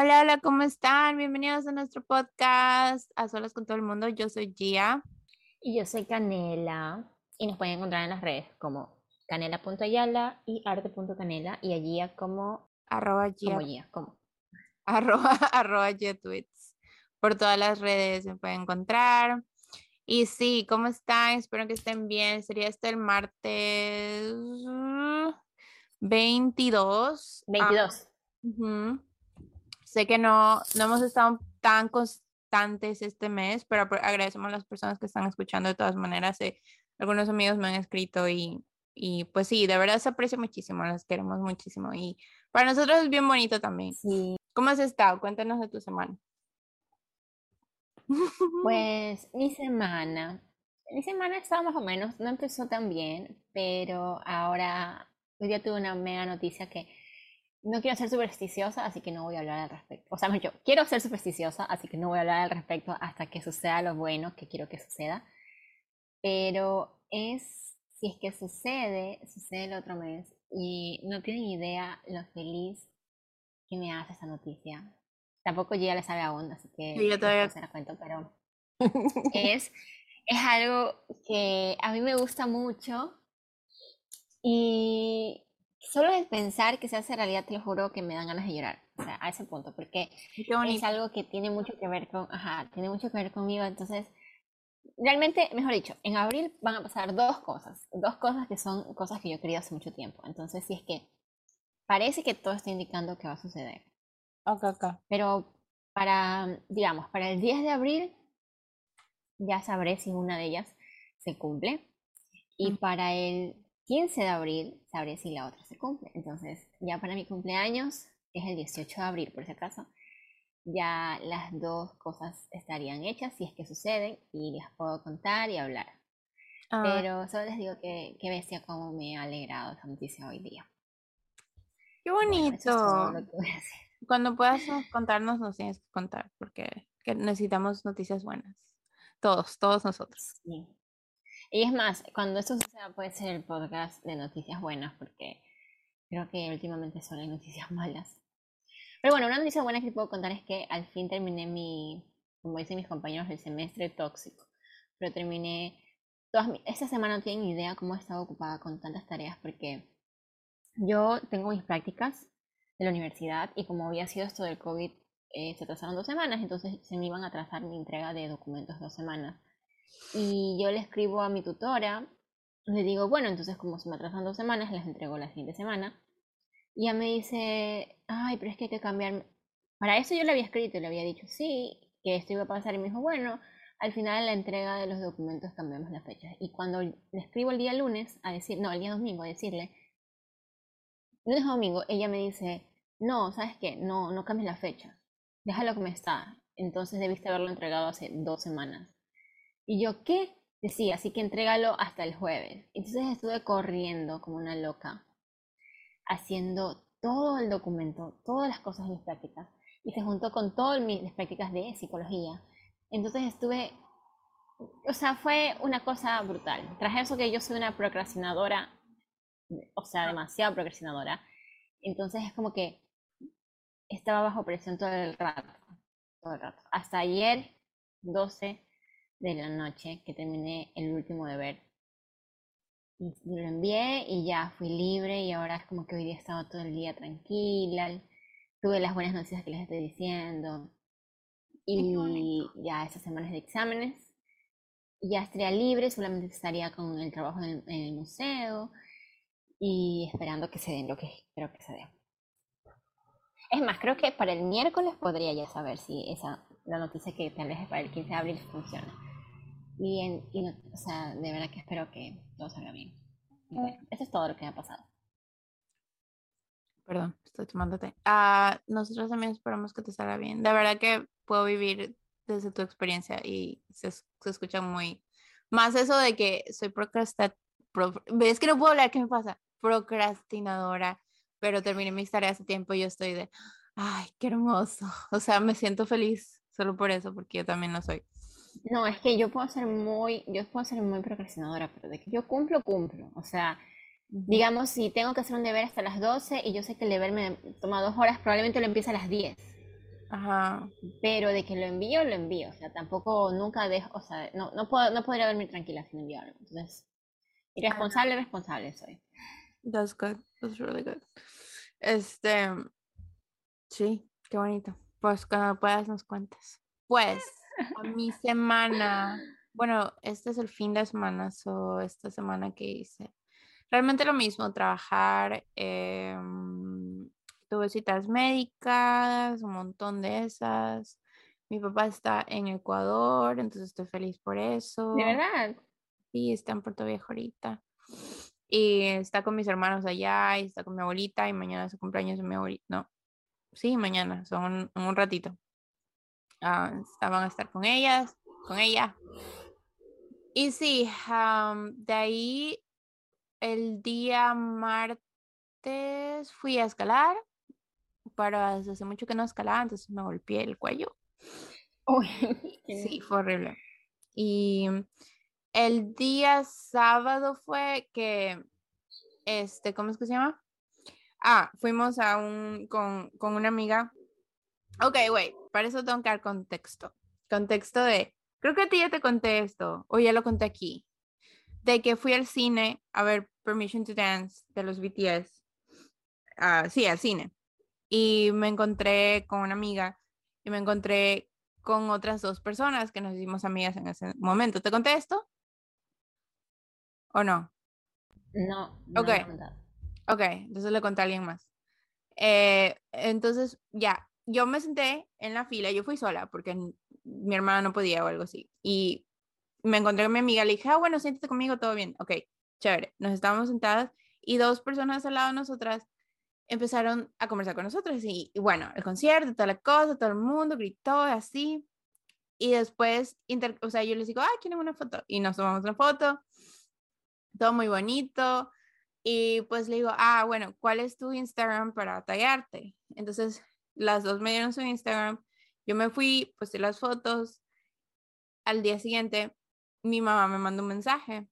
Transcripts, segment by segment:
Hola, hola, ¿cómo están? Bienvenidos a nuestro podcast A Solas con todo el mundo. Yo soy Gia. Y yo soy Canela. Y nos pueden encontrar en las redes como canela.ayala y arte.canela y a Gia como arroba Gia. Como Gia, como. Arroba, arroba Gia Tweets. Por todas las redes se pueden encontrar. Y sí, ¿cómo están? Espero que estén bien. Sería este el martes 22. 22. Sé que no, no hemos estado tan constantes este mes, pero agradecemos a las personas que están escuchando de todas maneras. Eh, algunos amigos me han escrito y, y pues sí, de verdad se aprecia muchísimo, las queremos muchísimo. Y para nosotros es bien bonito también. Sí. ¿Cómo has estado? Cuéntanos de tu semana. Pues mi semana, mi semana estaba más o menos, no empezó tan bien, pero ahora hoy día tuve una mega noticia que no quiero ser supersticiosa, así que no voy a hablar al respecto. O sea, yo quiero ser supersticiosa, así que no voy a hablar al respecto hasta que suceda lo bueno que quiero que suceda. Pero es, si es que sucede, sucede el otro mes y no tienen idea lo feliz que me hace esa noticia. Tampoco yo ya le sabe a onda, así que yo todavía se la cuento, pero es, es algo que a mí me gusta mucho y solo de pensar que se hace realidad, te lo juro que me dan ganas de llorar, o sea, a ese punto, porque es algo que tiene mucho que ver con, ajá, tiene mucho que ver conmigo, entonces, realmente, mejor dicho, en abril van a pasar dos cosas, dos cosas que son cosas que yo quería hace mucho tiempo, entonces, si es que parece que todo está indicando que va a suceder. Ok, ok. Pero para, digamos, para el 10 de abril, ya sabré si una de ellas se cumple. Y para el 15 de abril sabré si la otra se cumple. Entonces, ya para mi cumpleaños, que es el 18 de abril por si acaso, ya las dos cosas estarían hechas si es que suceden y las puedo contar y hablar. Ah. Pero solo les digo que, que bestia cómo me ha alegrado esa noticia hoy día. Qué bonito. Cuando puedas contarnos, nos tienes que contar, porque necesitamos noticias buenas. Todos, todos nosotros. Sí. Y es más, cuando esto suceda puede ser el podcast de noticias buenas, porque creo que últimamente solo hay noticias malas. Pero bueno, una noticia buena que puedo contar es que al fin terminé mi, como dicen mis compañeros, el semestre tóxico. Pero terminé, todas esta semana no tienen idea cómo he estado ocupada con tantas tareas, porque yo tengo mis prácticas de la universidad y como había sido esto del COVID, eh, se atrasaron dos semanas, entonces se me iban a atrasar mi entrega de documentos dos semanas. Y yo le escribo a mi tutora, le digo, bueno, entonces como se me atrasan dos semanas, las entrego la siguiente semana. Y ella me dice, ay, pero es que hay que cambiar. Para eso yo le había escrito y le había dicho, sí, que esto iba a pasar. Y me dijo, bueno, al final de la entrega de los documentos cambiamos la fecha. Y cuando le escribo el día lunes a decir, no, el día domingo a decirle, lunes o domingo, ella me dice, no, ¿sabes qué? No, no cambies la fecha. Déjalo como está. Entonces debiste haberlo entregado hace dos semanas. Y yo, ¿qué? Decía, así que entrégalo hasta el jueves. Entonces estuve corriendo como una loca, haciendo todo el documento, todas las cosas de mis prácticas. Y se juntó con todas mis prácticas de psicología. Entonces estuve, o sea, fue una cosa brutal. Tras eso que yo soy una procrastinadora, o sea, demasiado procrastinadora. Entonces es como que estaba bajo presión todo el rato, todo el rato. Hasta ayer, 12 de la noche que terminé el último deber. Y lo envié y ya fui libre y ahora es como que hoy día he estado todo el día tranquila. Tuve las buenas noticias que les estoy diciendo. Y ya esas semanas de exámenes. Ya estaría libre, solamente estaría con el trabajo en el, museo y esperando que se den lo que espero que se dé. Es más, creo que para el miércoles podría ya saber si esa la noticia que tal vez para el 15 de abril funciona. Y, y o sea, de verdad que espero que todo salga bien. bueno, eso es todo lo que me ha pasado. Perdón, estoy tomándote. Ah, nosotros también esperamos que te salga bien. De verdad que puedo vivir desde tu experiencia y se, se escucha muy... Más eso de que soy procrastinadora. ¿Ves que no puedo hablar? ¿Qué me pasa? Procrastinadora. Pero terminé mis tareas hace tiempo y yo estoy de... Ay, qué hermoso. O sea, me siento feliz solo por eso, porque yo también lo soy. No, es que yo puedo ser muy, yo puedo ser muy procrastinadora, pero de que yo cumplo, cumplo. O sea, digamos, si tengo que hacer un deber hasta las 12 y yo sé que el deber me toma dos horas, probablemente lo empiece a las 10. Ajá. Pero de que lo envío, lo envío. O sea, tampoco nunca dejo, o sea, no, no, puedo, no podría dormir tranquila sin enviarlo. Entonces, irresponsable, responsable soy. That's good. That's really good. Este, sí, qué bonito. Pues cuando puedas nos cuentas. Pues, a mi semana, bueno, este es el fin de semana, o esta semana que hice. Realmente lo mismo, trabajar, em, tuve citas médicas, un montón de esas. Mi papá está en Ecuador, entonces estoy feliz por eso. ¿De verdad? Sí, está en Puerto Viejo ahorita. Y está con mis hermanos allá, y está con mi abuelita, y mañana es su cumpleaños de mi abuelita. No, sí, mañana, son un, un ratito. Ah, van a estar con ellas, con ella. Y sí, de ahí el día martes fui a escalar, pero hace mucho que no escalaba, entonces me golpeé el cuello. sí, fue horrible. Y el día sábado fue que, este, ¿cómo es que se llama? Ah, fuimos a un, con, con una amiga. Ok, wait, para eso tengo que dar contexto. Contexto de, creo que a ti ya te conté esto, o ya lo conté aquí, de que fui al cine a ver Permission to Dance de los BTS. Uh, sí, al cine. Y me encontré con una amiga y me encontré con otras dos personas que nos hicimos amigas en ese momento. ¿Te conté esto? ¿O no? No. no ok. Ok, entonces le conté a alguien más. Eh, entonces, ya, yo me senté en la fila, yo fui sola porque mi hermana no podía o algo así. Y me encontré con mi amiga, le dije, ah, bueno, siéntate conmigo, todo bien. Ok, chévere. Nos estábamos sentadas y dos personas al lado de nosotras empezaron a conversar con nosotros y, bueno, el concierto, toda la cosa, todo el mundo gritó así. Y después, o sea, yo les digo, ah, ¿quieren una foto? Y nos tomamos una foto, todo muy bonito. Y pues le digo, ah, bueno, ¿cuál es tu Instagram para tallarte? Entonces, las dos me dieron su Instagram. Yo me fui, puse las fotos. Al día siguiente, mi mamá me mandó un mensaje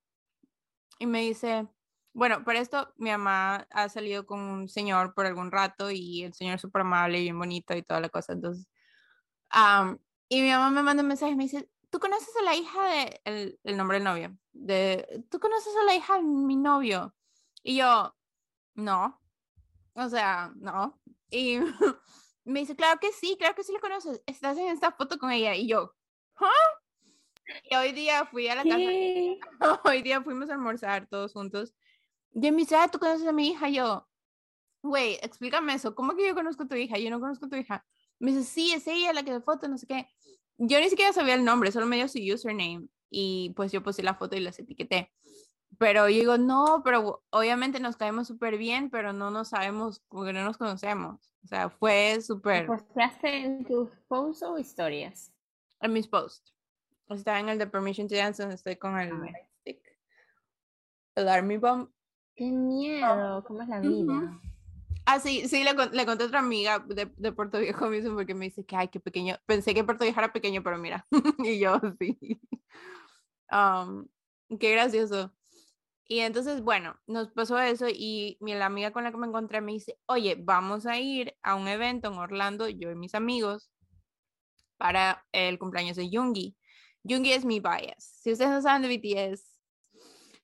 y me dice, bueno, para esto mi mamá ha salido con un señor por algún rato y el señor es súper amable y bien bonito y toda la cosa. Entonces, y mi mamá me manda un mensaje y me dice, ¿tú conoces a la hija de, el, el, nombre del novio? De, ¿Tú conoces a la hija de mi novio? Y yo, no. O sea, no. Y me dice, claro que sí, claro que sí la conoces. Estás en esta foto con ella. Y yo, ¿ah? Y hoy día fui a la casa. Hoy día fuimos a almorzar todos juntos. Y me dice, ah, ¿tú conoces a mi hija? yo, güey, explícame eso. ¿Cómo que yo conozco a tu hija? Yo no conozco a tu hija. Me dice, sí, es ella la que de foto, no sé qué. Yo ni siquiera sabía el nombre, solo me dio su username. Y pues yo puse la foto y las etiqueté. Pero yo digo, no, pero obviamente nos caemos súper bien, pero no nos sabemos porque no nos conocemos. O sea, fue súper. ¿Posteaste en tus posts o historias? En mis posts. Está en el de Permission to Dance, donde estoy con el stick. El Army Bomb. ¡Qué miedo! ¿Cómo es la vida? Ah, sí, sí, le, le, conté a otra amiga de, de, Puerto Viejo mismo porque me dice que, ay, qué pequeño. Pensé que Puerto Viejo era pequeño, pero mira. y yo, sí. Um, qué gracioso. Y entonces, bueno, nos pasó eso y mi la amiga con la que me encontré me dice, oye, vamos a ir a un evento en Orlando, yo y mis amigos, para el cumpleaños de Yungi. Yungi es mi bias. Si ustedes no saben de BTS,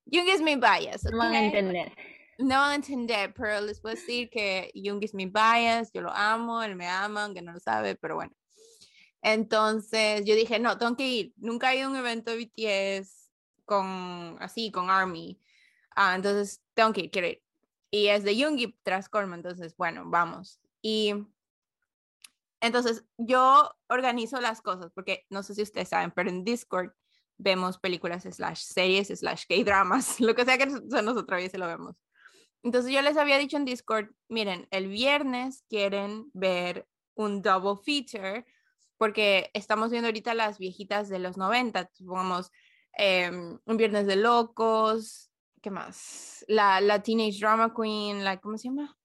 Yungi es mi bias. No van a entender. No van a entender, pero les puedo decir que Yungi es mi bias, yo lo amo, él me ama, aunque no lo sabe, pero bueno. Entonces yo dije, no, tengo que ir. Nunca he ido a un evento de BTS con, así, con ARMY. Ah, entonces tengo que ir, quiero ir. Y es de tras Colma, entonces, bueno, vamos. Y entonces yo organizo las cosas, porque no sé si ustedes saben, pero en Discord vemos películas slash series slash K-dramas, lo que sea que se lo vemos. Entonces yo les había dicho en Discord, miren, el viernes quieren ver un double feature, porque estamos viendo ahorita las viejitas de los 90, supongamos em, un viernes de locos, ¿qué más? La, la Teenage Drama Queen, la, ¿cómo se llama?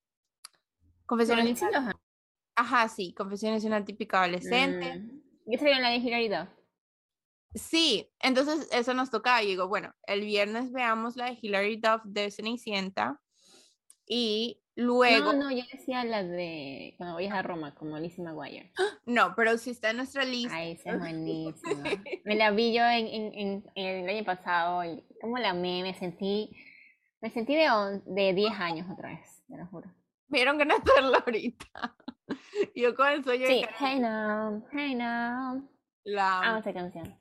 Confesiones. Ajá, sí, Confesiones de una típica adolescente. Mm. ¿Qué sería la de Sí, entonces eso nos toca. Y digo, bueno, el viernes veamos la de Hilary Duff de Cenicienta y Luego. No, no, yo decía la de cuando vayas a Roma, como Lizzie McGuire. No, pero si está en nuestra lista. Ay, esa es buenísima. Me la vi yo en, en, en, el año pasado y como la amé, me sentí, me sentí de, de 10 años otra vez, te lo juro. Vieron ganas de verla ahorita. Yo con el sueño Sí, hey now, hey now. La Amo esa canción.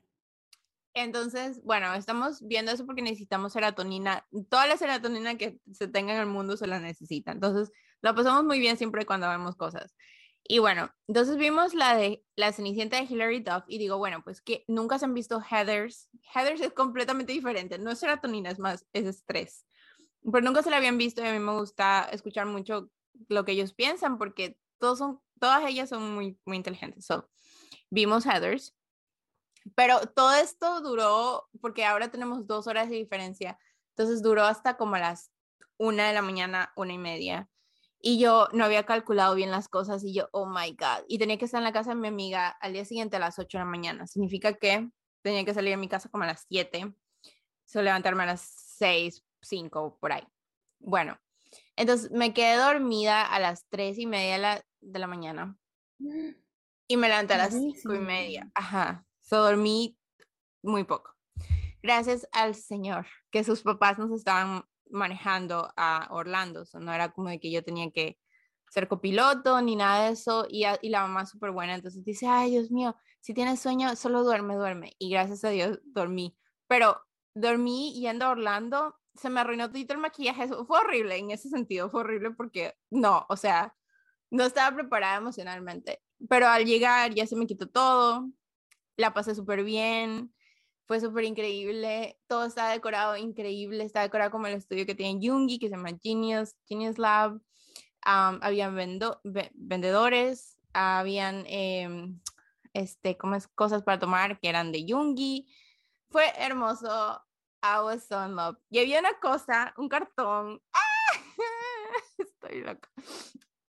Entonces, bueno, estamos viendo eso porque necesitamos serotonina. Toda la serotonina que se tenga en el mundo se la necesita. Entonces, lo pasamos muy bien siempre cuando vemos cosas. Y bueno, entonces vimos la de la Cenicienta de Hilary Duff y digo, bueno, pues que nunca se han visto Heathers. Heathers es completamente diferente, no es serotonina, es más, es estrés. Pero nunca se la habían visto y a mí me gusta escuchar mucho lo que ellos piensan porque todos son, todas ellas son muy, muy inteligentes. So, vimos Heathers pero todo esto duró, porque ahora tenemos dos horas de diferencia, entonces duró hasta como las una de la mañana, una y media. Y yo no había calculado bien las cosas y yo, oh my God. Y tenía que estar en la casa de mi amiga al día siguiente a las 8 de la mañana. Significa que tenía que salir de mi casa como a las 7, so levantarme a las 6, 5, por ahí. Bueno, entonces me quedé dormida a las 3 y media de la, de la mañana. Y me levanté a las 5 y media. Ajá. So dormí muy poco. Gracias al Señor que sus papás nos estaban manejando a Orlando. So no era como de que yo tenía que ser copiloto ni nada de eso. Y, y la mamá súper buena. Entonces dice, ay, Dios mío, si tienes sueño, solo duerme, duerme. Y gracias a Dios dormí. Pero dormí yendo a Orlando, se me arruinó todo el maquillaje. Eso fue horrible en ese sentido. Fue horrible porque no, o sea, no estaba preparada emocionalmente. Pero al llegar ya se me quitó todo la pasé súper bien, fue súper increíble, todo está decorado increíble, está decorado como el estudio que tiene Jungi, que se llama Genius, Genius Lab, habían vendedores, habían em, este, como cosas para tomar que eran de Jungi, fue hermoso, I was so in love. Y había una cosa, un cartón, estoy loca,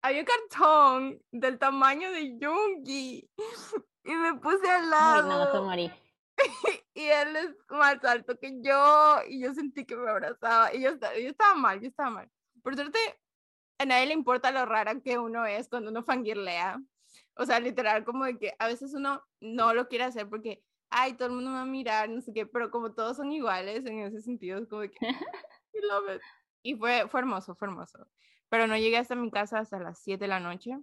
había cartón del tamaño de Jungi y me puse al lado. y él es más alto que yo y yo sentí que me abrazaba y yo, yo estaba mal, yo estaba mal. Por suerte, a nadie le importa lo rara que uno es cuando uno fangirlea. O sea, literal, como de que a veces uno no lo quiere hacer porque, ay, todo el mundo va a mirar, no sé qué, pero como todos son iguales en ese sentido, es como de que, I love it. Y fue, fue hermoso, fue hermoso. Pero no llegué hasta mi casa hasta las 7 de la noche.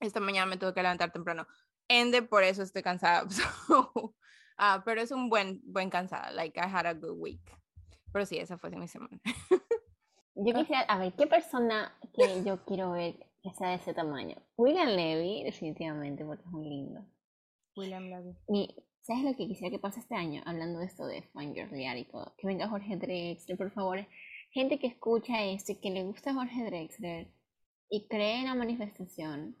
Esta mañana me tuve que levantar temprano ende, por eso estoy cansada. Ah, pero es un buen, buen cansada. Like, I had a good week. Pero sí, esa fue mi semana. yo quisiera, a ver, ¿qué persona que yo quiero ver que sea de ese tamaño? William Levy, definitivamente, porque es muy lindo. William Levy. Y, ¿sabes lo que quisiera que pase este año? Hablando de esto de Fangirl y todo. Que venga Jorge Drexler, por favor. Gente que escucha esto y que le gusta Jorge Drexler y cree en la manifestación.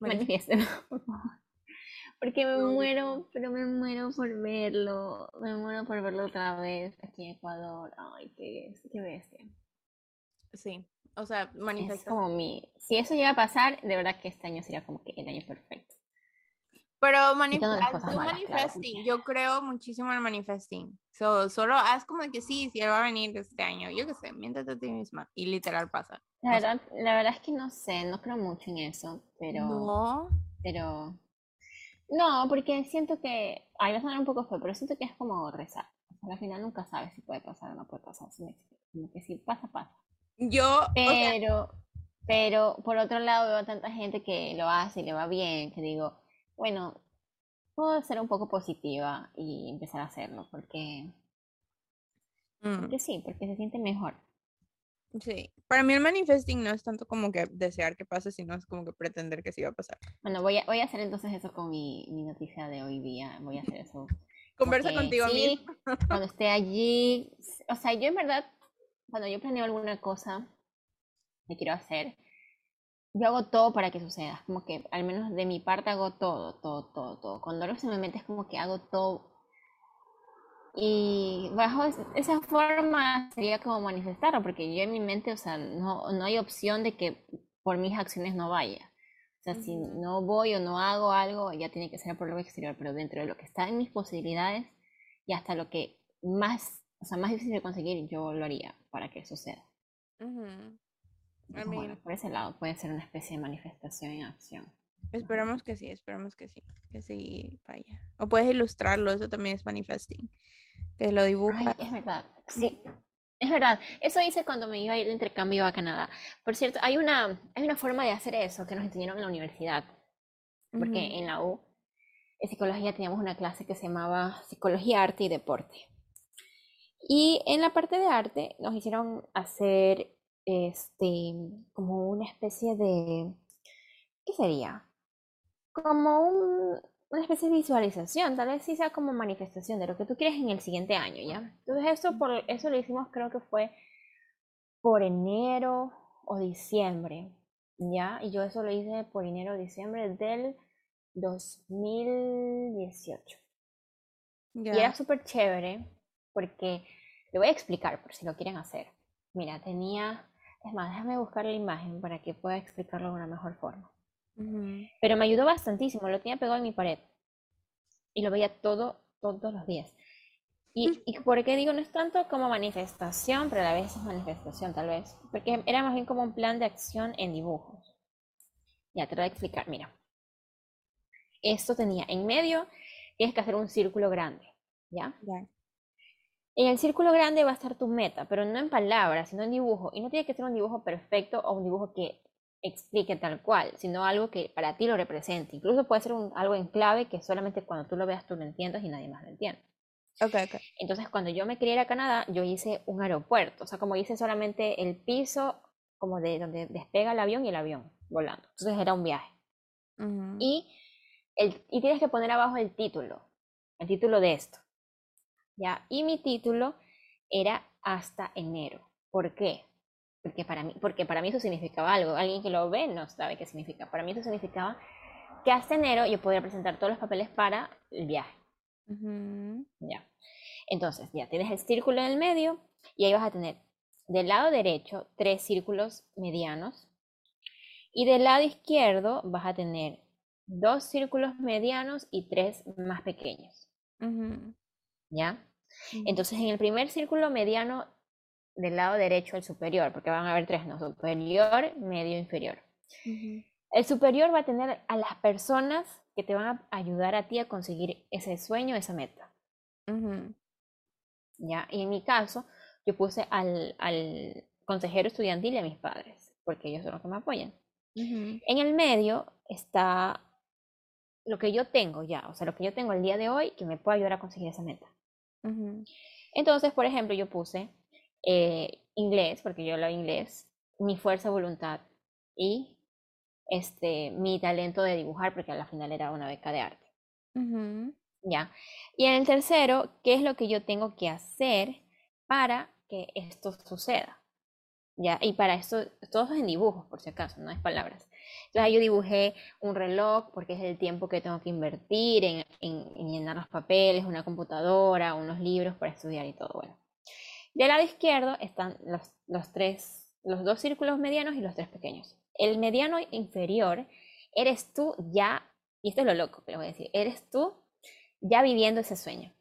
Manifiesten, por favor. Porque me muero, pero me muero por verlo. Me muero por verlo otra vez aquí en Ecuador. Ay, qué, qué bestia. Sí, o sea, manifestación. como mi. Si eso llega a pasar, de verdad que este año sería como que el año perfecto. Pero manifesting, yo creo muchísimo en manifesting. So, solo haz como que sí, si él va a venir este año, yo qué sé, miéntate a ti misma y literal pasa. La verdad, la verdad es que no sé, no creo mucho en eso, pero. No. Pero no, porque siento que, ahí va a sonar un poco feo, pero siento que es como rezar. al final nunca sabes si puede pasar o no puede pasar. Como que si pasa, pasa. Yo. Pero, pero por otro lado veo a tanta gente que lo hace y le va bien, que digo, bueno, puedo ser un poco positiva y empezar a hacerlo, porque, mm. porque sí, porque se siente mejor. Sí, para mí el manifesting no es tanto como que desear que pase, sino es como que pretender que sí va a pasar. Bueno, voy a, voy a hacer entonces eso con mi, mi noticia de hoy día, voy a hacer eso. Conversa contigo sí, Cuando esté allí, o sea, yo en verdad, cuando yo planeo alguna cosa que quiero hacer, yo hago todo para que suceda, como que al menos de mi parte hago todo, todo, todo, todo. Cuando algo se me mete es como que hago todo y bajo esa forma sería como manifestarlo, porque yo en mi mente, o sea, no, no hay opción de que por mis acciones no vaya. O sea, si no voy o no hago algo, ya tiene que ser por lo exterior, pero dentro de lo que está en mis posibilidades y hasta lo que más, o sea, más difícil de conseguir, yo lo haría para que suceda. Bueno, por ese lado puede ser una especie de manifestación en acción. Esperamos que sí, esperamos que sí, que sí vaya. O puedes ilustrarlo, eso también es manifesting, que lo dibuja. es verdad, sí, es verdad. Eso hice cuando me iba a ir de intercambio a Canadá. Por cierto, hay una, hay una forma de hacer eso que nos enseñaron en la universidad, porque en la U, en psicología teníamos una clase que se llamaba Psicología, Arte y Deporte. Y en la parte de arte nos hicieron hacer este como una especie de ¿qué sería? Como una especie de visualización, tal vez sí sea como manifestación de lo que tú quieres en el siguiente año, ¿ya? Entonces eso por eso lo hicimos creo que fue por enero o diciembre, ¿ya? Y yo eso lo hice por enero o diciembre del 2018. Y era súper chévere porque le voy a explicar por si lo quieren hacer. Mira, tenía, es más, déjame buscar la imagen para que pueda explicarlo de una mejor forma. Pero me ayudó bastantísimo, lo tenía pegado en mi pared y lo veía todo, todos los días. Y, y por qué digo, no es tanto como manifestación, pero a la vez es manifestación tal vez, porque era más bien como un plan de acción en dibujos. Ya te lo voy a explicar, mira. Esto tenía en medio, tienes que hacer un círculo grande, ¿ya? En el círculo grande va a estar tu meta, pero no en palabras, sino en dibujo. Y no tiene que ser un dibujo perfecto o un dibujo que explique tal cual, sino algo que para ti lo represente. Incluso puede ser algo en clave que solamente cuando tú lo veas tú lo entiendas y nadie más lo entiende. Okay, okay. Entonces, cuando yo me quería ir a Canadá, yo hice un aeropuerto. O sea, como hice solamente el piso, como de donde despega el avión y el avión volando. Entonces era un viaje. y, el, y tienes que poner abajo el título, el título de esto. ¿Ya? Y mi título era hasta enero. ¿Por qué? Porque para, mí, porque para mí eso significaba algo. Alguien que lo ve no sabe qué significa. Para mí eso significaba que hasta enero yo podía presentar todos los papeles para el viaje. Ya. Entonces, ya tienes el círculo en el medio y ahí vas a tener del lado derecho tres círculos medianos y del lado izquierdo vas a tener dos círculos medianos y tres más pequeños. ¿Ya? Entonces, en el primer círculo mediano del lado derecho el superior, porque van a haber tres, ¿no? Superior, medio, inferior. El superior va a tener a las personas que te van a ayudar a ti a conseguir ese sueño, esa meta. ¿Ya? Y en mi caso, yo puse al, al, consejero estudiantil y a mis padres, porque ellos son los que me apoyan. En el medio está lo que yo tengo ya, o sea, lo que yo tengo el día de hoy que me puede ayudar a conseguir esa meta. Entonces, por ejemplo, yo puse eh, inglés, porque yo hablo inglés, mi fuerza de voluntad y este, mi talento de dibujar, porque a la final era una beca de arte. Ya. Y en el tercero, ¿qué es lo que yo tengo que hacer para que esto suceda? ¿Ya? Y para esto, todo es en dibujos, por si acaso, no es palabras. Entonces yo dibujé un reloj porque es el tiempo que tengo que invertir en, en, llenar los papeles, una computadora, unos libros para estudiar y todo. Bueno. Del lado izquierdo están los, los, tres, los dos círculos medianos y los tres pequeños. El mediano inferior eres tú ya, y esto es lo loco que les voy a decir, eres tú ya viviendo ese sueño.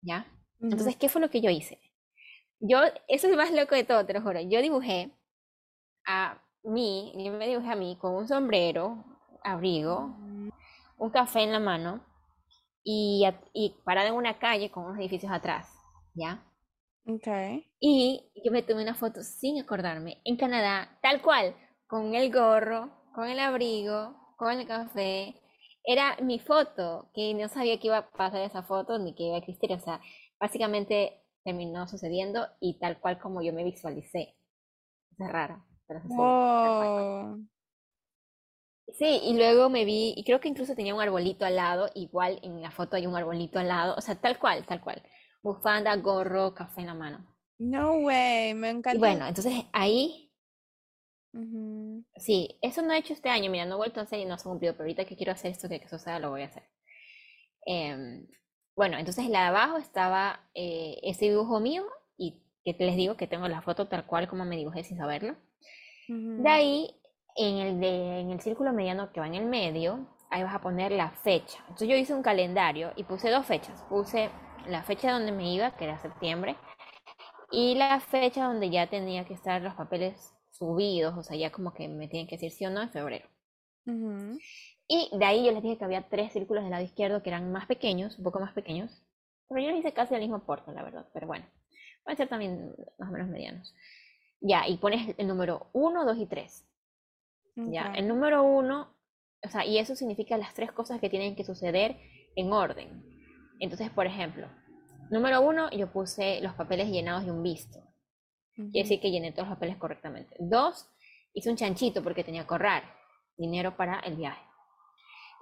¿Ya? Entonces, ¿qué fue lo que yo hice? Yo, eso es más loco de todo, te lo juro. Yo dibujé a mí, yo me dibujé a mí con un sombrero, abrigo, un café en la mano y, y parada en una calle con unos edificios atrás, ¿ya? Okay. Y yo me tomé una foto sin acordarme en Canadá, tal cual, con el gorro, con el abrigo, con el café. Era mi foto, que no sabía que iba a pasar esa foto ni que iba a existir. O sea, básicamente terminó sucediendo y tal cual como yo me visualicé. Es raro. Pero Sí, y luego me vi, y creo que incluso tenía un arbolito al lado, igual en la foto hay un arbolito al lado, o sea, tal cual, tal cual. Bufanda, gorro, café en la mano. No way, me encanta. Y bueno, entonces ahí, sí, eso no he hecho este año, mira, no he vuelto a hacer y no se ha cumplido, pero ahorita que quiero hacer esto, que, que suceda, lo voy a hacer. Em, bueno, entonces la de abajo estaba eh, ese dibujo mío y que les digo que tengo la foto tal cual como me dibujé sin saberlo. De ahí, en el, de, en el círculo mediano que va en el medio, ahí vas a poner la fecha. Entonces yo hice un calendario y puse dos fechas. Puse la fecha donde me iba, que era septiembre, y la fecha donde ya tenía que estar los papeles subidos, o sea, ya como que me tienen que decir sí o no en febrero. Y de ahí yo les dije que había tres círculos del lado izquierdo que eran más pequeños, un poco más pequeños. Pero yo les hice casi el mismo porte, la verdad. Pero bueno, pueden ser también más o menos medianos. Ya, y pones el número 1, 2 y 3. Ya, el número 1, o sea, y eso significa las tres cosas que tienen que suceder en orden. Entonces, por ejemplo, número 1, yo puse los papeles llenados de un visto. Quiere decir que llené todos los papeles correctamente. Dos, hice un chanchito porque tenía que ahorrar dinero para el viaje.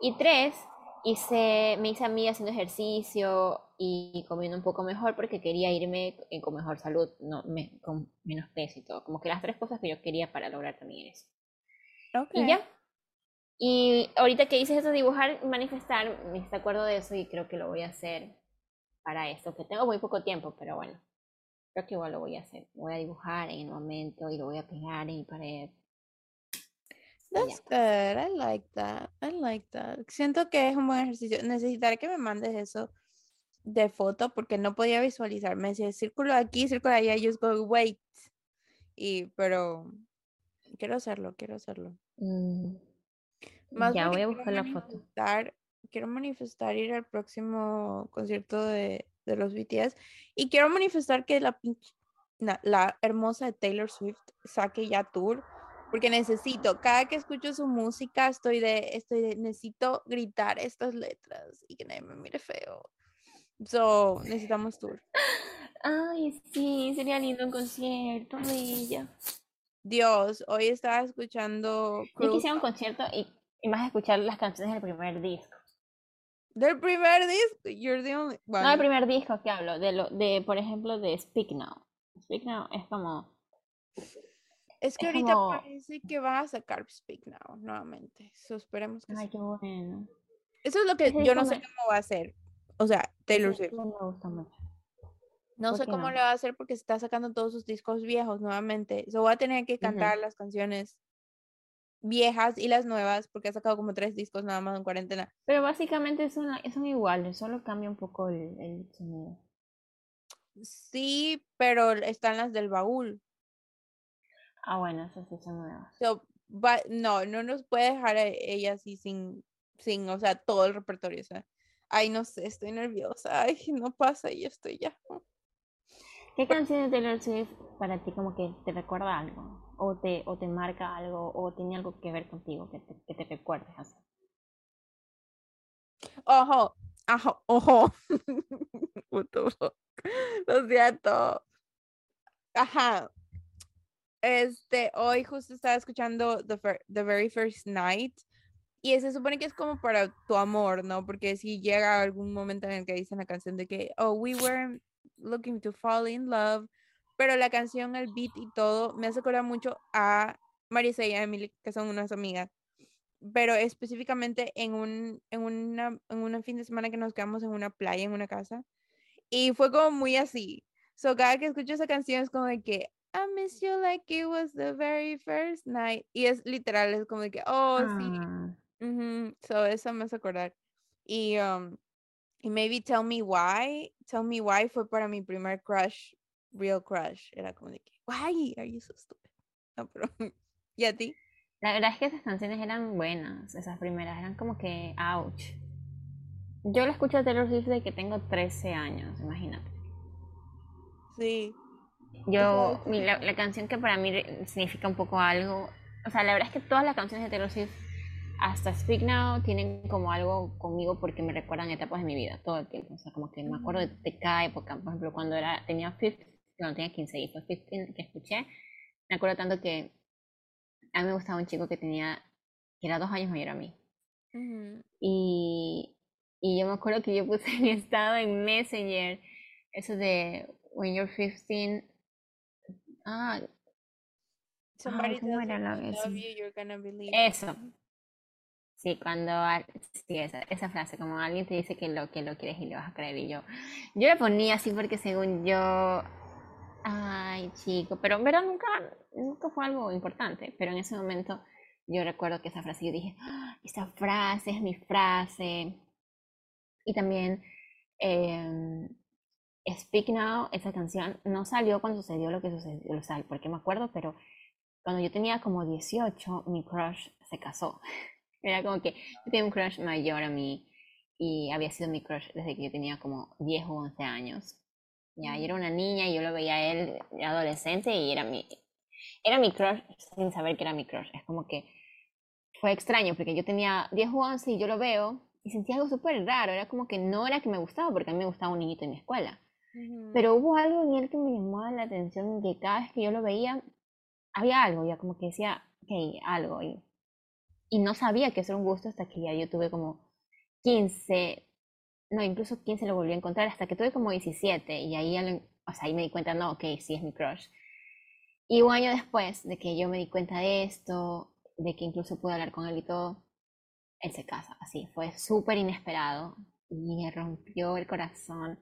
Y tres, hice, me hice a mí haciendo ejercicio y comiendo un poco mejor porque quería irme con mejor salud, no, con menos peso y todo. Como que las tres cosas que yo quería para lograr también eso. Y ya. Y ahorita que hice eso, dibujar, manifestar, me acuerdo de eso y creo que lo voy a hacer para esto, que tengo muy poco tiempo, pero bueno, creo que igual lo voy a hacer. Voy a dibujar en el momento y lo voy a pegar en mi pared That's good. I like that. I like that. Siento que es un buen ejercicio. Necesitaré que me mandes eso de foto porque no podía visualizar. Me decía círculo aquí, círculo allá. Just go, wait. Y, pero quiero hacerlo, quiero hacerlo. Mm. Más ya voy a buscar la foto. Quiero manifestar ir al próximo concierto de, de los BTS y quiero manifestar que la, la hermosa de Taylor Swift saque ya tour porque necesito, cada que escucho su música, estoy de, estoy de, necesito gritar estas letras y que nadie me mire feo. So, necesitamos tour. Ay, sí, sería lindo un concierto de ella. Dios, hoy estaba escuchando. Yo quisiera un concierto y, y a escuchar las canciones del primer disco. ¿Del primer disco? You're the only... No, del primer disco que hablo, de, lo, de, por ejemplo, de Speak Now. Speak Now es como es que ahorita parece que va a sacar Speak Now nuevamente. So, esperemos que Ay, qué bueno. Eso es lo que yo no sé cómo va a hacer. O sea, Taylor Swift. No me gusta mucho. No sé cómo le va a hacer porque está sacando todos sus discos viejos nuevamente. So, va a tener que cantar las canciones viejas y las nuevas porque ha sacado como tres discos nada más en cuarentena. Pero básicamente son, son iguales, solo cambia un poco el, el sonido. Sí, pero están las del baúl. Ah, bueno, eso sí son nuevas. no, no nos puede dejar a ella así sin, sin, o sea, todo el repertorio. O sea, ay, no sé, estoy nerviosa. Ay, no pasa y estoy ya. ¿Qué canción de Taylor Swift para ti como que te recuerda algo? ¿O te, o te marca algo? ¿O tiene algo que ver contigo que te, que te recuerdes así? Ojo, ojo, ojo. Lo siento. Ajá, este, hoy justo estaba escuchando The, The Very First Night y se supone que es como para tu amor, ¿no? Porque si llega algún momento en el que dicen la canción de que, oh, we were looking to fall in love, pero la canción, el beat y todo me hace acordar mucho a Marisa y Emily, que son unas amigas, pero específicamente en un, en una, en un fin de semana que nos quedamos en una playa, en una casa, y fue como muy así. So, cada que escucho esa canción es como de que, I miss you like it was the very first night. Y es literal, es como de que, oh, sí. Ah. So, eso me hace acordar. Y, um, y maybe Tell Me Why. Tell Me Why fue para mi primer crush, real crush. Era como de que, why are you so stupid? No, pero, ¿y a ti? La verdad es que esas canciones eran buenas, esas primeras, eran como que, ouch. Yo la escucho a Taylor Swift de que tengo 13 años, imagínate. Sí, yo, la, canción que para mí significa un poco algo, o sea, la verdad es que todas las canciones de Taylor Swift, hasta Speak Now, tienen como algo conmigo porque me recuerdan etapas de mi vida, todo el tiempo. O sea, como que me acuerdo de, cada época. Por ejemplo, cuando era, tenía 15, no, tenía 15 y fue 15 que escuché, me acuerdo tanto que a mí me gustaba un chico que tenía, que era dos años mayor a mí. y, y yo me acuerdo que yo puse en mi estado en Messenger eso de when you're 15 Ah, Eso. Sí, cuando sí, esa, esa frase, como alguien te dice que lo que lo quieres y le vas a creer y yo, yo le ponía así porque según yo, ay chico, pero en verdad nunca, nunca fue algo importante, pero en ese momento yo recuerdo que esa frase yo dije, ah, esa frase es mi frase y también eh, Speak Now, esa canción, no salió cuando sucedió lo que sucedió, o sea, porque me acuerdo, pero cuando yo tenía como 18, mi crush se casó. Era como que yo tenía un crush mayor a mí y había sido mi crush desde que yo tenía como 10 o 11 años. Ya, yo era una niña y yo lo veía a él adolescente y era mi, era mi crush sin saber que era mi crush. Es como que fue extraño porque yo tenía 10 o 11 y yo lo veo y sentía algo súper raro. Era como que no era que me gustaba porque a mí me gustaba un niñito en mi escuela. Pero hubo algo en él que me llamó la atención que cada vez que yo lo veía había algo, ya como que decía, ok, algo. Y, y no sabía que eso era un gusto hasta que ya yo tuve como 15, no, incluso 15 lo volví a encontrar hasta que tuve como 17 y ahí, o sea, ahí me di cuenta, no, ok, sí es mi crush. Y un año después de que yo me di cuenta de esto, de que incluso pude hablar con él y todo, él se casa, así, fue súper inesperado y me rompió el corazón.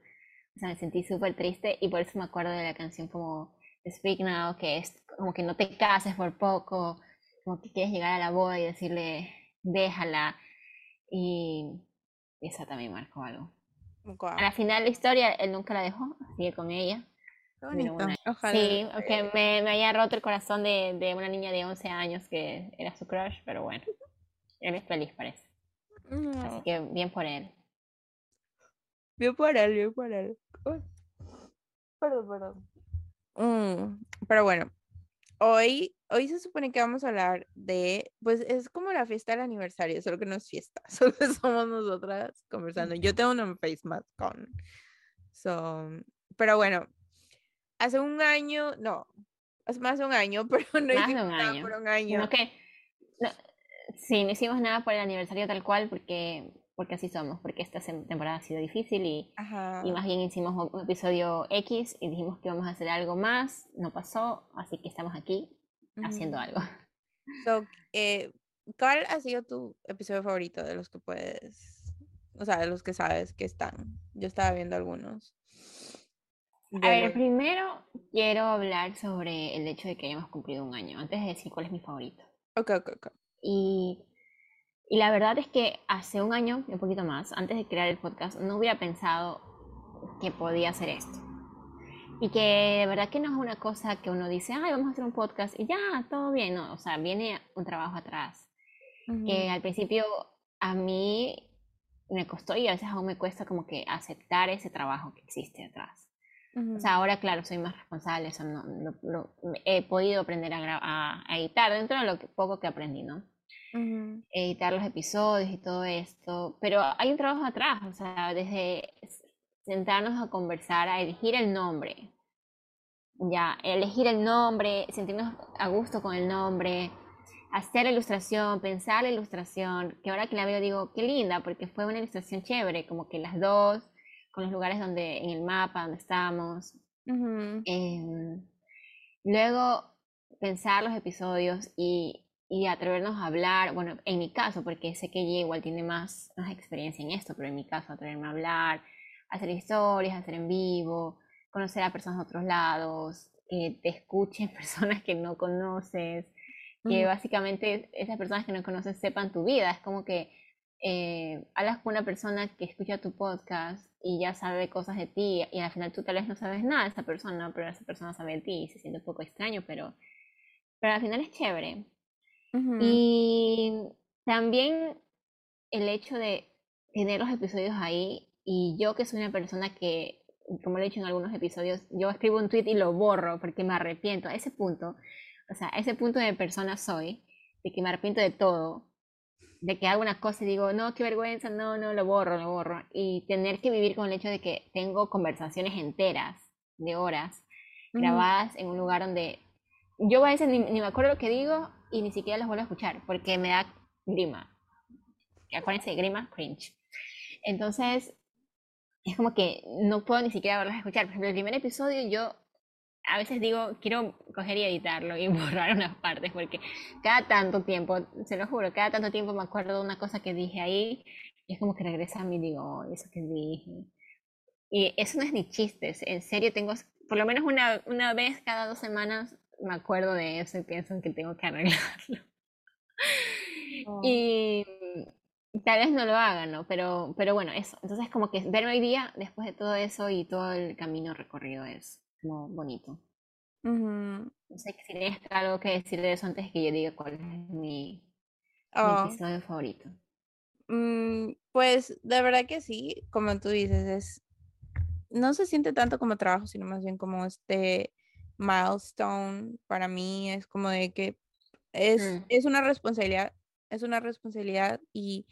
O sea, me sentí súper triste y por eso me acuerdo de la canción como Speak Now, que es como que no te cases por poco, como que quieres llegar a la boda y decirle, déjala. Y esa también marcó algo. A la final de la historia, él nunca la dejó, sigue con ella. Sí, aunque me, me, haya roto el corazón de, de, una niña de 11 años que era su crush, pero bueno, él es feliz, parece. Así que bien por él. Bien por él, bien por él. Perdón, perdón. Mm, pero bueno, hoy, hoy se supone que vamos a hablar de, pues es como la fiesta del aniversario, solo que no es fiesta, solo somos nosotras conversando. Yo tengo una face mask con. So, pero bueno, hace un año, no, hace más de un año, pero no hicimos nada por un año. No, que, sí, no hicimos nada por el aniversario tal cual porque porque así somos, porque esta temporada ha sido difícil y, y, más bien hicimos un episodio X y dijimos que íbamos a hacer algo más, no pasó, así que estamos aquí haciendo algo. So, eh, ¿Cuál ha sido tu episodio favorito de los que puedes, o sea, de los que sabes que están? Yo estaba viendo algunos. A ver, primero quiero hablar sobre el hecho de que hayamos cumplido un año, antes de decir cuál es mi favorito. Ok, ok, ok. Y y la verdad es que hace un año, un poquito más, antes de crear el podcast, no hubiera pensado que podía hacer esto. Y que de verdad que no es una cosa que uno dice, ay, vamos a hacer un podcast y ya, todo bien. No, o sea, viene un trabajo atrás. Que al principio a mí me costó y a veces aún me cuesta como que aceptar ese trabajo que existe atrás. O sea, ahora claro, soy más responsable, eso no, he podido aprender a, a, editar dentro de lo poco que aprendí, ¿no? Editar los episodios y todo esto, pero hay un trabajo atrás, o sea, desde sentarnos a conversar, a elegir el nombre, ya, elegir el nombre, sentirnos a gusto con el nombre, hacer la ilustración, pensar la ilustración, que ahora que la veo digo, qué linda, porque fue una ilustración chévere, como que las dos, con los lugares donde, en el mapa donde estamos. Em, luego, pensar los episodios y y atrevernos a hablar, bueno, en mi caso, porque sé que ella igual tiene más, más experiencia en esto, pero en mi caso, atreverme a hablar, hacer historias, hacer en vivo, conocer a personas de otros lados, que te escuchen personas que no conoces, que básicamente esas personas que no conoces sepan tu vida. Es como que eh, hablas con una persona que escucha tu podcast y ya sabe cosas de ti y al final tú tal vez no sabes nada de esa persona, pero esa persona sabe de ti y se siente un poco extraño, pero, pero al final es chévere. Y también el hecho de tener los episodios ahí y yo que soy una persona que, como lo he dicho en algunos episodios, yo escribo un tweet y lo borro porque me arrepiento. A ese punto, o sea, a ese punto de persona soy, de que me arrepiento de todo, de que hago una cosa y digo, no, qué vergüenza, no, no, lo borro, lo borro. Y tener que vivir con el hecho de que tengo conversaciones enteras de horas grabadas en un lugar donde yo a veces ni, ni, me acuerdo lo que digo y ni siquiera las vuelvo a escuchar porque me da grima. Acuérdense, grima, cringe. Entonces, es como que no puedo ni siquiera volverlas a escuchar. Por ejemplo, el primer episodio yo a veces digo, quiero coger y editarlo y borrar unas partes porque cada tanto tiempo, se lo juro, cada tanto tiempo me acuerdo de una cosa que dije ahí y es como que regresa a mí y digo, oh, eso que dije. Y eso no es ni chistes, en serio tengo, por lo menos una, una vez cada dos semanas me acuerdo de eso y pienso que tengo que arreglarlo. Oh. Y tal vez no lo haga, ¿no? Pero, pero bueno, eso. Entonces como que verme hoy día, después de todo eso y todo el camino recorrido es como bonito. No sé si tienes algo que decir de eso antes de que yo diga cuál es mi, Oh, episodio favorito. mm, pues de verdad que sí, como tú dices, es no se siente tanto como trabajo, sino más bien como este milestone para mí, es como de que es, Mm. es una responsabilidad, es una responsabilidad y,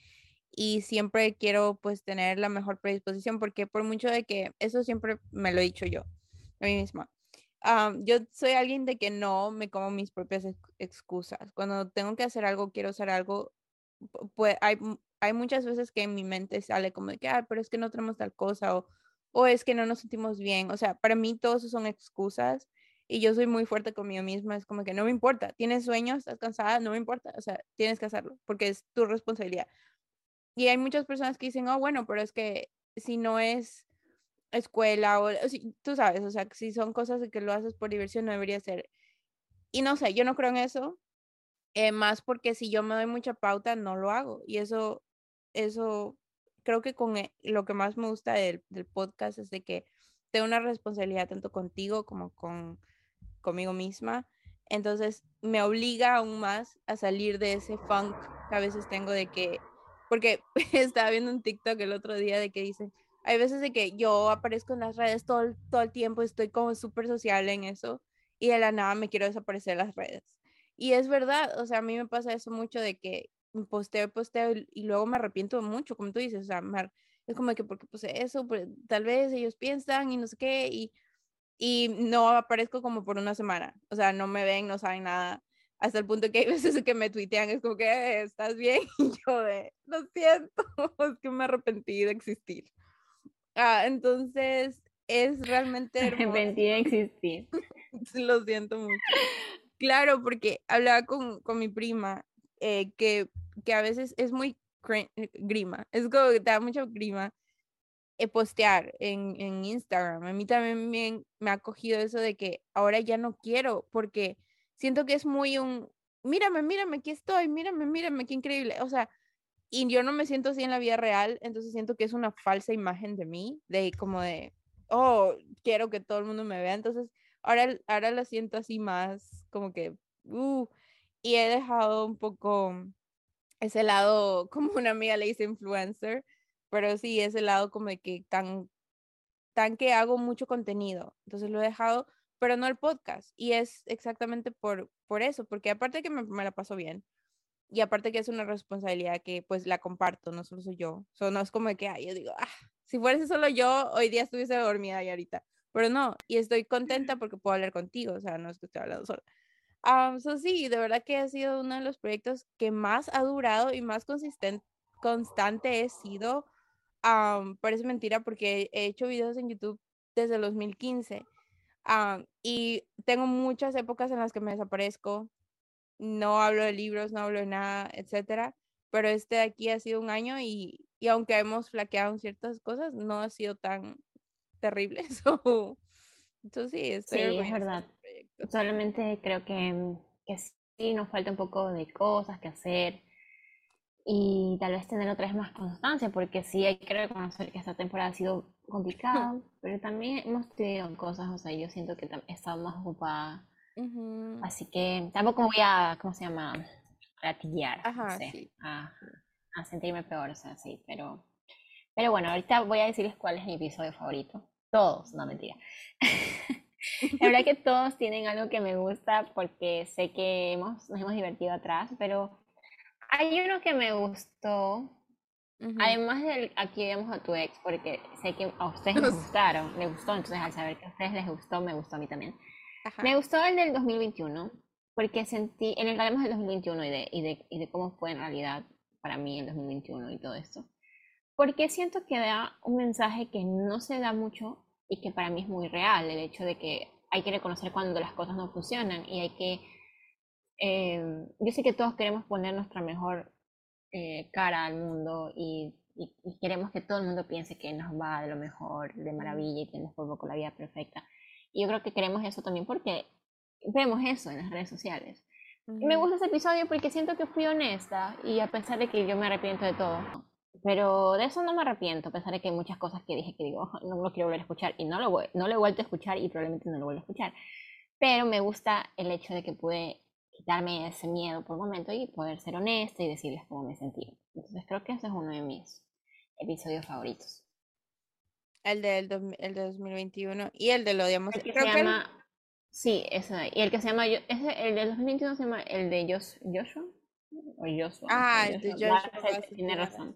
y siempre quiero pues tener la mejor predisposición porque por mucho de que eso siempre me lo he dicho yo a mí misma. am, yo soy alguien de que no me como mis propias ex- excusas. Cuando tengo que hacer algo, quiero hacer algo, pues hay, hay muchas veces que en mi mente sale como de que, ah, pero es que no tenemos tal cosa o, o es que no nos sentimos bien. O sea, para mí todos eso son excusas y yo soy muy fuerte conmigo misma. Es como que no me importa. Tienes sueños, estás cansada, no me importa. O sea, tienes que hacerlo porque es tu responsabilidad. Y hay muchas personas que dicen, oh, bueno, pero es que si no es escuela o, o si- tú sabes, o sea, si son cosas que lo haces por diversión, no debería ser. Y no sé, yo no creo en eso, eh, más porque si yo me doy mucha pauta, no lo hago. Y eso, eso, creo que con e- lo que más me gusta del, del podcast es de que tengo una responsabilidad tanto contigo como con conmigo misma. Entonces me obliga aún más a salir de ese funk que a veces tengo de que, porque estaba viendo un TikTok el otro día de que dicen, hay veces de que yo aparezco en las redes todo, todo el tiempo, estoy como súper sociable en eso y de la nada me quiero desaparecer de las redes. Y es verdad, o sea, a mí me pasa eso mucho de que posteo, posteo y, luego me arrepiento mucho, como tú dices, o sea, me es como que porque puse eso, pues, tal vez ellos piensan y no sé qué, y y no aparezco como por una semana. O sea, no me ven, no saben nada. Hasta el punto que hay veces que me tuitean, es como que "Eh, estás bien. Y yo de, lo siento, es que me arrepentí de existir. Ah, entonces, es realmente hermoso. Arrepentí de existir. Lo siento mucho. Claro, porque hablaba con, con mi prima eh, que, que a veces es muy grima. Es como que te da mucha grima postear en, en Instagram. A mí también me, me ha cogido eso de que ahora ya no quiero porque siento que es muy un, mírame, mírame, aquí estoy, mírame, mírame, qué increíble. O sea, y yo no me siento así en la vida real, entonces siento que es una falsa imagen de mí, de como de, oh, quiero que todo el mundo me vea. Entonces, ahora, ahora la siento así más como que, uh, y he dejado un poco ese lado, como una amiga le dice influencer, pero sí, ese lado como de que tan, tan que hago mucho contenido. Entonces lo he dejado, pero no el podcast. Y es exactamente por, por eso, porque aparte que me, me la paso bien, y aparte que es una responsabilidad que pues la comparto, no solo soy yo. So, no es como de que, ay, yo digo, ah, si fuese solo yo, hoy día estuviese dormida y ahorita. Pero no, y estoy contenta porque puedo hablar contigo, o sea, no es que estoy hablando sola. Um, so sí, de verdad que ha sido uno de los proyectos que más ha durado y más consistente, constante he sido. Um, parece mentira porque he hecho videos en YouTube desde el 2015 um, y tengo muchas épocas en las que me desaparezco, no hablo de libros, no hablo de nada, etcétera, pero este de aquí ha sido un año y, y aunque hemos flaqueado en ciertas cosas, no ha sido tan terrible. So, so sí, estoy Sí, es verdad. este. Solamente creo que, que sí nos falta un poco de cosas que hacer y tal vez tener otra vez más constancia, porque sí hay que reconocer que esta temporada ha sido complicada, pero también hemos tenido cosas, o sea, yo siento que he estado más ocupada, Ujú. así que tampoco voy a, ¿cómo se llama? Ratillar, no sé, sí. a, a sentirme peor, o sea, sí, pero, pero bueno, ahorita voy a decirles cuál es mi episodio favorito. Todos, no mentira. La verdad que todos tienen algo que me gusta porque sé que hemos, nos hemos divertido atrás, pero hay uno que me gustó, Ujú. además del aquí vemos a tu ex, porque sé que a ustedes les gustaron, les gustó, entonces al saber que a ustedes les gustó, me gustó a mí también. Ajá. Me gustó el del 2021, porque sentí, en el que hablamos del 2021 y de, y, de, y de cómo fue en realidad para mí el 2021 y todo esto. Porque siento que da un mensaje que no se da mucho y que para mí es muy real, el hecho de que hay que reconocer cuando las cosas no funcionan y hay que... eh, yo sé que todos queremos poner nuestra mejor eh, cara al mundo y, y- y queremos que todo el mundo piense que nos va de lo mejor, de maravilla y que nos vuelvo con la vida perfecta. Y yo creo que queremos eso también porque vemos eso en las redes sociales. Y me gusta ese episodio porque siento que fui honesta y a pesar de que yo me arrepiento de todo, pero de eso no me arrepiento, a pesar de que hay muchas cosas que dije que digo, "Oh, no lo quiero volver a escuchar y no lo, voy- no lo he vuelto a escuchar y probablemente no lo vuelva a escuchar. pero me gusta el hecho de que pude quitarme ese miedo por un momento y poder ser honesta y decirles cómo me sentía. Entonces creo que ese es uno de mis episodios favoritos. El, del el de 2021 y el de lo digamos. El que se llama, Sí, ese, y el que se llama, ese, el de 2021 se llama el de Joshua. O Joshua. Ah, el de Joshua. tiene razón.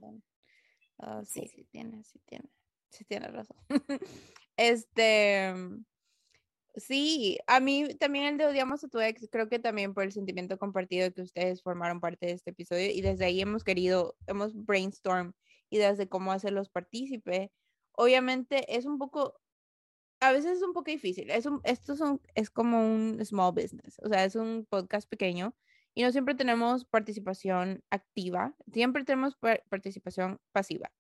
Oh, sí, sí, tiene, sí tiene. Sí tiene razón. este, sí, a mí también el de Odiamos a tu ex, creo que también por el sentimiento compartido que ustedes formaron parte de este episodio y desde ahí hemos querido, hemos brainstorm ideas de cómo hacerlos partícipe. Obviamente es un poco, a veces es un poco difícil. Es un, esto es, es como un small business, o sea, es un podcast pequeño y no siempre tenemos participación activa, siempre tenemos participación pasiva.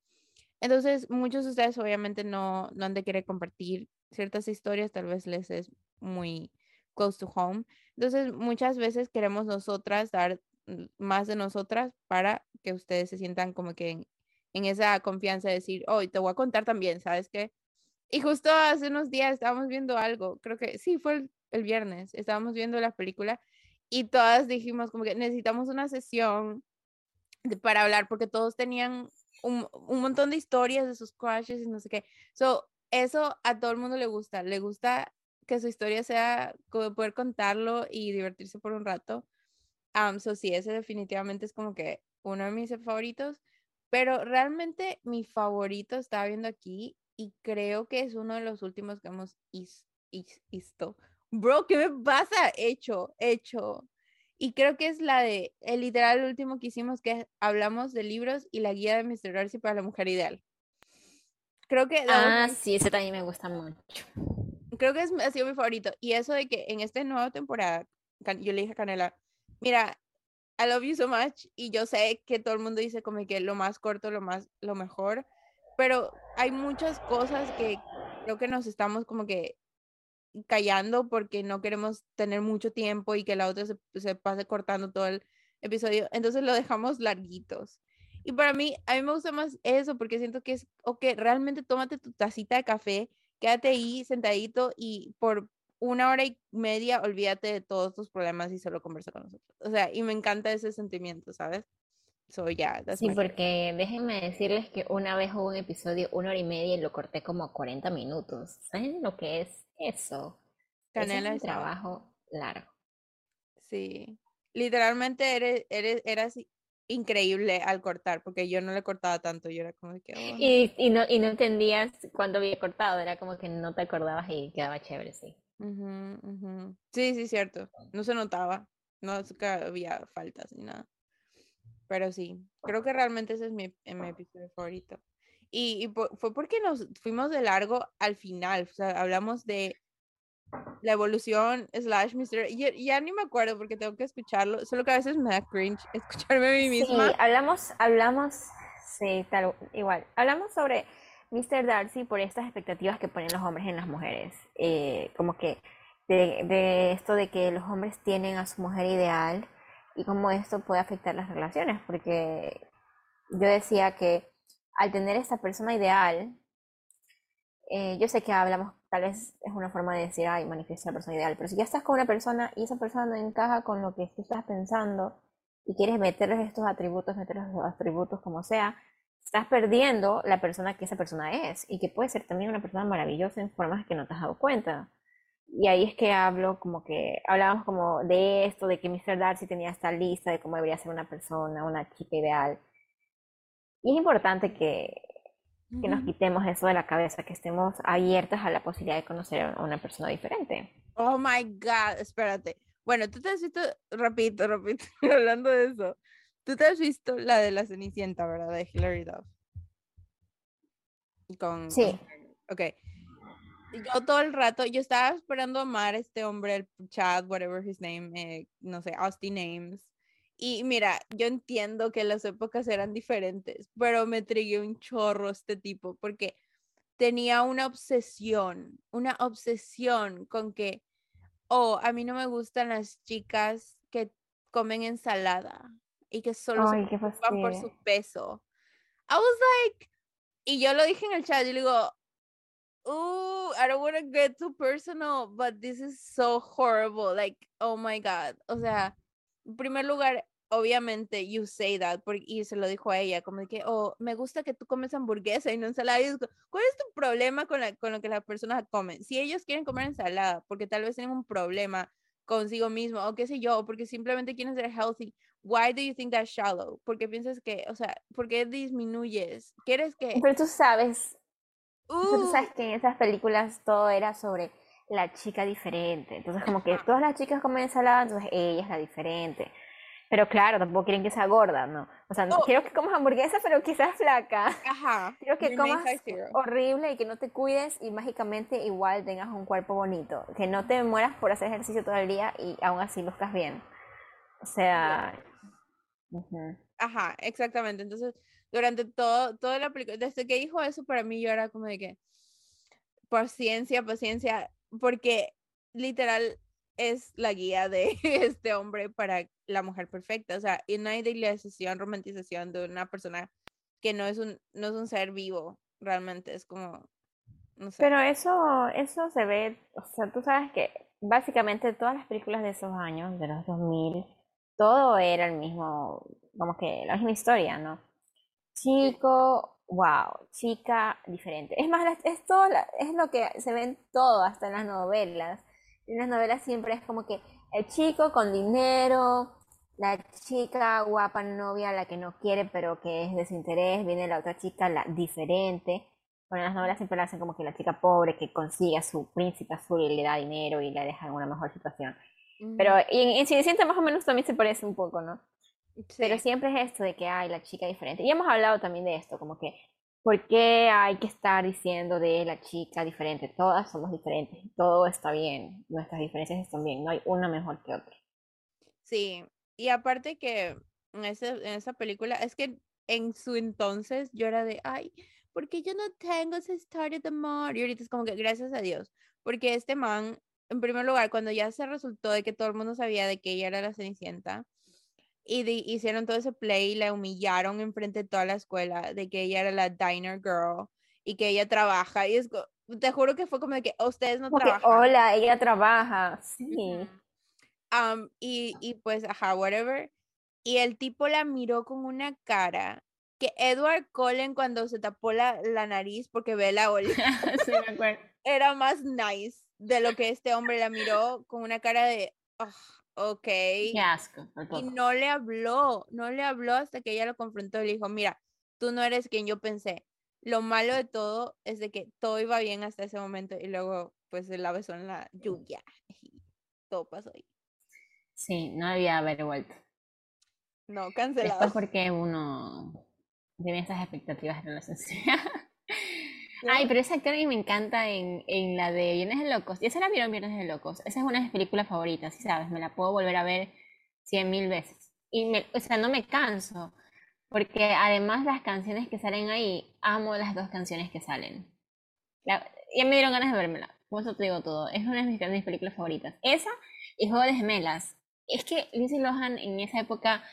Entonces, muchos de ustedes obviamente no, no han de querer compartir ciertas historias, tal vez les es muy close to home. Entonces, muchas veces queremos nosotras dar más de nosotras para que ustedes se sientan como que en, esa confianza de decir, hoy te voy a contar también, ¿sabes qué? Y justo hace unos días estábamos viendo algo, creo que sí, fue el, viernes, estábamos viendo la película y todas dijimos como que necesitamos una sesión para hablar porque todos tenían un, un, montón de historias de sus crushes y no sé qué. So, eso a todo el mundo le gusta. Le gusta que su historia sea poder contarlo y divertirse por un rato. Um, so, sí, ese definitivamente es como que uno de mis favoritos. Pero realmente mi favorito estaba viendo aquí y creo que es uno de los últimos que hemos visto. Bro, ¿qué me pasa? Hecho, hecho. Y creo que es la de, el literal último que hicimos, que hablamos de libros y la guía de Mr. Darcy para la mujer ideal. Creo que... Ah, sí, ese también me gusta mucho. Creo que es, ha sido mi favorito. Y eso de que en esta nueva temporada, yo le dije a Canela, mira, I love you so much. Y yo sé que todo el mundo dice como que lo más corto, lo más, lo mejor. Pero hay muchas cosas que creo que nos estamos como que callando porque no queremos tener mucho tiempo y que la otra se, se, pase cortando todo el episodio. Entonces lo dejamos larguitos. Y para mí, a mí me gusta más eso porque siento que es, ok, realmente tómate tu tacita de café, quédate ahí sentadito y por una hora y media olvídate de todos tus problemas y solo conversa con nosotros. O sea, y me encanta ese sentimiento, ¿sabes? So, yeah, sí, porque déjenme decirles que una vez hubo un episodio una hora y media y lo corté como 40 minutos. ¿Saben lo que es eso. Canela es un trabajo largo. Sí. Literalmente eres, eres, eras increíble al cortar, porque yo no le cortaba tanto, yo era como que... Oh". Y, y, no, y no entendías cuándo había cortado, era como que no te acordabas y quedaba chévere, sí. Sí, sí, cierto. No se notaba, no había faltas ni nada. Pero sí, creo que realmente ese es mi, mi episodio favorito. Y, fue porque nos fuimos de largo al final, o sea, hablamos de la evolución slash Mr. Ya, ya, ni me acuerdo porque tengo que escucharlo, solo que a veces me da cringe escucharme a mí misma. Sí, hablamos, hablamos, sí, tal, igual, hablamos sobre Mr. Darcy por estas expectativas que ponen los hombres en las mujeres, eh, como que de, de esto de que los hombres tienen a su mujer ideal y cómo esto puede afectar las relaciones, porque yo decía que al tener esta persona ideal, eh, yo sé que hablamos, tal vez es una forma de decir, ay, manifiesta la persona ideal, pero si ya estás con una persona y esa persona no encaja con lo que tú estás pensando y quieres meterles estos atributos, meterles los atributos como sea, estás perdiendo la persona que esa persona es y que puede ser también una persona maravillosa en formas que no te has dado cuenta. Y ahí es que hablo como que, hablábamos como de esto, de que Mr. Darcy tenía esta lista de cómo debería ser una persona, una chica ideal. Y es importante que, que nos quitemos eso de la cabeza, que estemos abiertas a la posibilidad de conocer a una persona diferente. Oh my God, espérate. Bueno, tú te has visto, repito, repito, hablando de eso, tú te has visto la de la Cenicienta, ¿verdad? De Hilary Duff. Con, sí. Ok. Yo todo el rato, yo estaba esperando amar a este hombre, el Chad, whatever his name, eh, no sé, Austin Names. Y mira, yo entiendo que las épocas eran diferentes, pero me trigué un chorro este tipo porque tenía una obsesión, una obsesión con que, oh, a mí no me gustan las chicas que comen ensalada y que solo se preocupan por su peso. I was like, y yo lo dije en el chat y le digo, ooh, I don't want to get too personal, but this is so horrible. Like, oh my God. O sea, en primer lugar, obviamente, you say that, porque, y se lo dijo a ella, como de que, oh, me gusta que tú comes hamburguesa y no ensalada. Y ¿Cuál es tu problema con, la, con lo que las personas comen? Si ellos quieren comer ensalada, porque tal vez tienen un problema consigo mismo, o qué sé yo, porque simplemente quieren ser healthy, why do you think that's shallow? Porque piensas que, o sea, ¿por qué disminuyes? ¿Quieres que...? Pero tú sabes, tú sabes que en esas películas todo era sobre la chica diferente. Entonces, como que todas las chicas comen ensalada, entonces ella es la diferente. Pero claro, tampoco quieren que sea gorda, ¿no? O sea, no, oh. quiero que comas hamburguesa, pero quizás flaca. Ajá. Quiero que comas horrible y que no te cuides y mágicamente igual tengas un cuerpo bonito. Que no te mueras por hacer ejercicio todo el día y aún así luzcas bien. O sea... Ajá, exactamente. Entonces, durante todo, toda la película, desde que dijo eso, para mí yo era como de que, paciencia, paciencia, porque literal es la guía de este hombre para la mujer perfecta. O sea, y no hay idealización, romantización de una persona que no es un, no es un ser vivo, realmente es como, no sé. Pero eso, eso se ve, o sea, tú sabes que básicamente todas las películas de esos años, de los 2000, todo era el mismo, como que la misma historia, ¿no? Chico, wow, chica, diferente. Es más, es, todo, es lo que se ve en todo, hasta en las novelas en las novelas siempre es como que el chico con dinero, la chica guapa novia, la que no quiere pero que es desinterés, viene la otra chica, la diferente. Bueno, en las novelas siempre la hacen como que la chica pobre que consigue a su príncipe azul y le da dinero y la deja en una mejor situación. Pero en, en más o menos también se parece un poco, ¿no? Pero siempre es esto de que hay la chica diferente. Y hemos hablado también de esto, como que ¿Por qué hay que estar diciendo de la chica diferente? Todas somos diferentes, todo está bien, nuestras diferencias están bien, no hay una mejor que otra. Sí, y aparte que en, en esa película, es que en su entonces yo era de, ay, porque yo no tengo esa historia de amor? Y ahorita es como que gracias a Dios, porque este man, en primer lugar, cuando ya se resultó de que todo el mundo sabía de que ella era la Cenicienta, y hicieron todo ese play y la humillaron enfrente de toda la escuela de que ella era la diner girl y que ella trabaja y es te juro que fue como de que oh, ustedes no trabajan. Hola, ella trabaja, sí. y, y pues, ajá, whatever. Y el tipo la miró con una cara que Edward Cullen cuando se tapó la, la nariz porque ve la ola era más nice de lo que este hombre la miró con una cara de, ok. Qué asco. Y no le habló, no le habló hasta que ella lo confrontó y le dijo, mira, tú no eres quien yo pensé. Lo malo de todo es de que todo iba bien hasta ese momento y luego pues se la besó en la lluvia y todo pasó ahí. Sí, no debía haber vuelto. No, cancelado. Después porque uno tiene esas expectativas de la Ay, pero ese actor a mí me encanta en, en la de Viernes de Locos. Ya se la vieron Viernes de Locos. Esa es una de mis películas favoritas, ¿sí sabes? Me la puedo volver a ver cien mil veces. Y, me, o sea, no me canso. Porque además las canciones que salen ahí, amo las dos canciones que salen. ya me dieron ganas de vérmela. Por eso te digo todo. Es una de mis, mis películas favoritas. Esa y Juego de Gemelas. Es que Lindsay Lohan en esa época,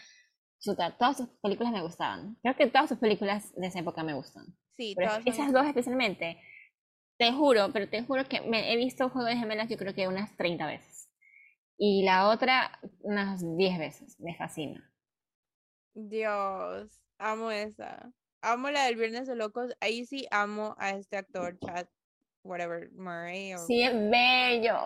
todas sus películas me gustaban. Creo que todas sus películas de esa época me gustan. Sí, esas dos especialmente. Te juro, pero te juro que me he visto Juego de Gemelas yo creo que unas 30 veces. Y la otra unas 10 veces. Me fascina. Dios, amo esa. Amo la del Viernes de Locos. Ahí sí amo a este actor, Chad, whatever, Murray. Sí, es bello.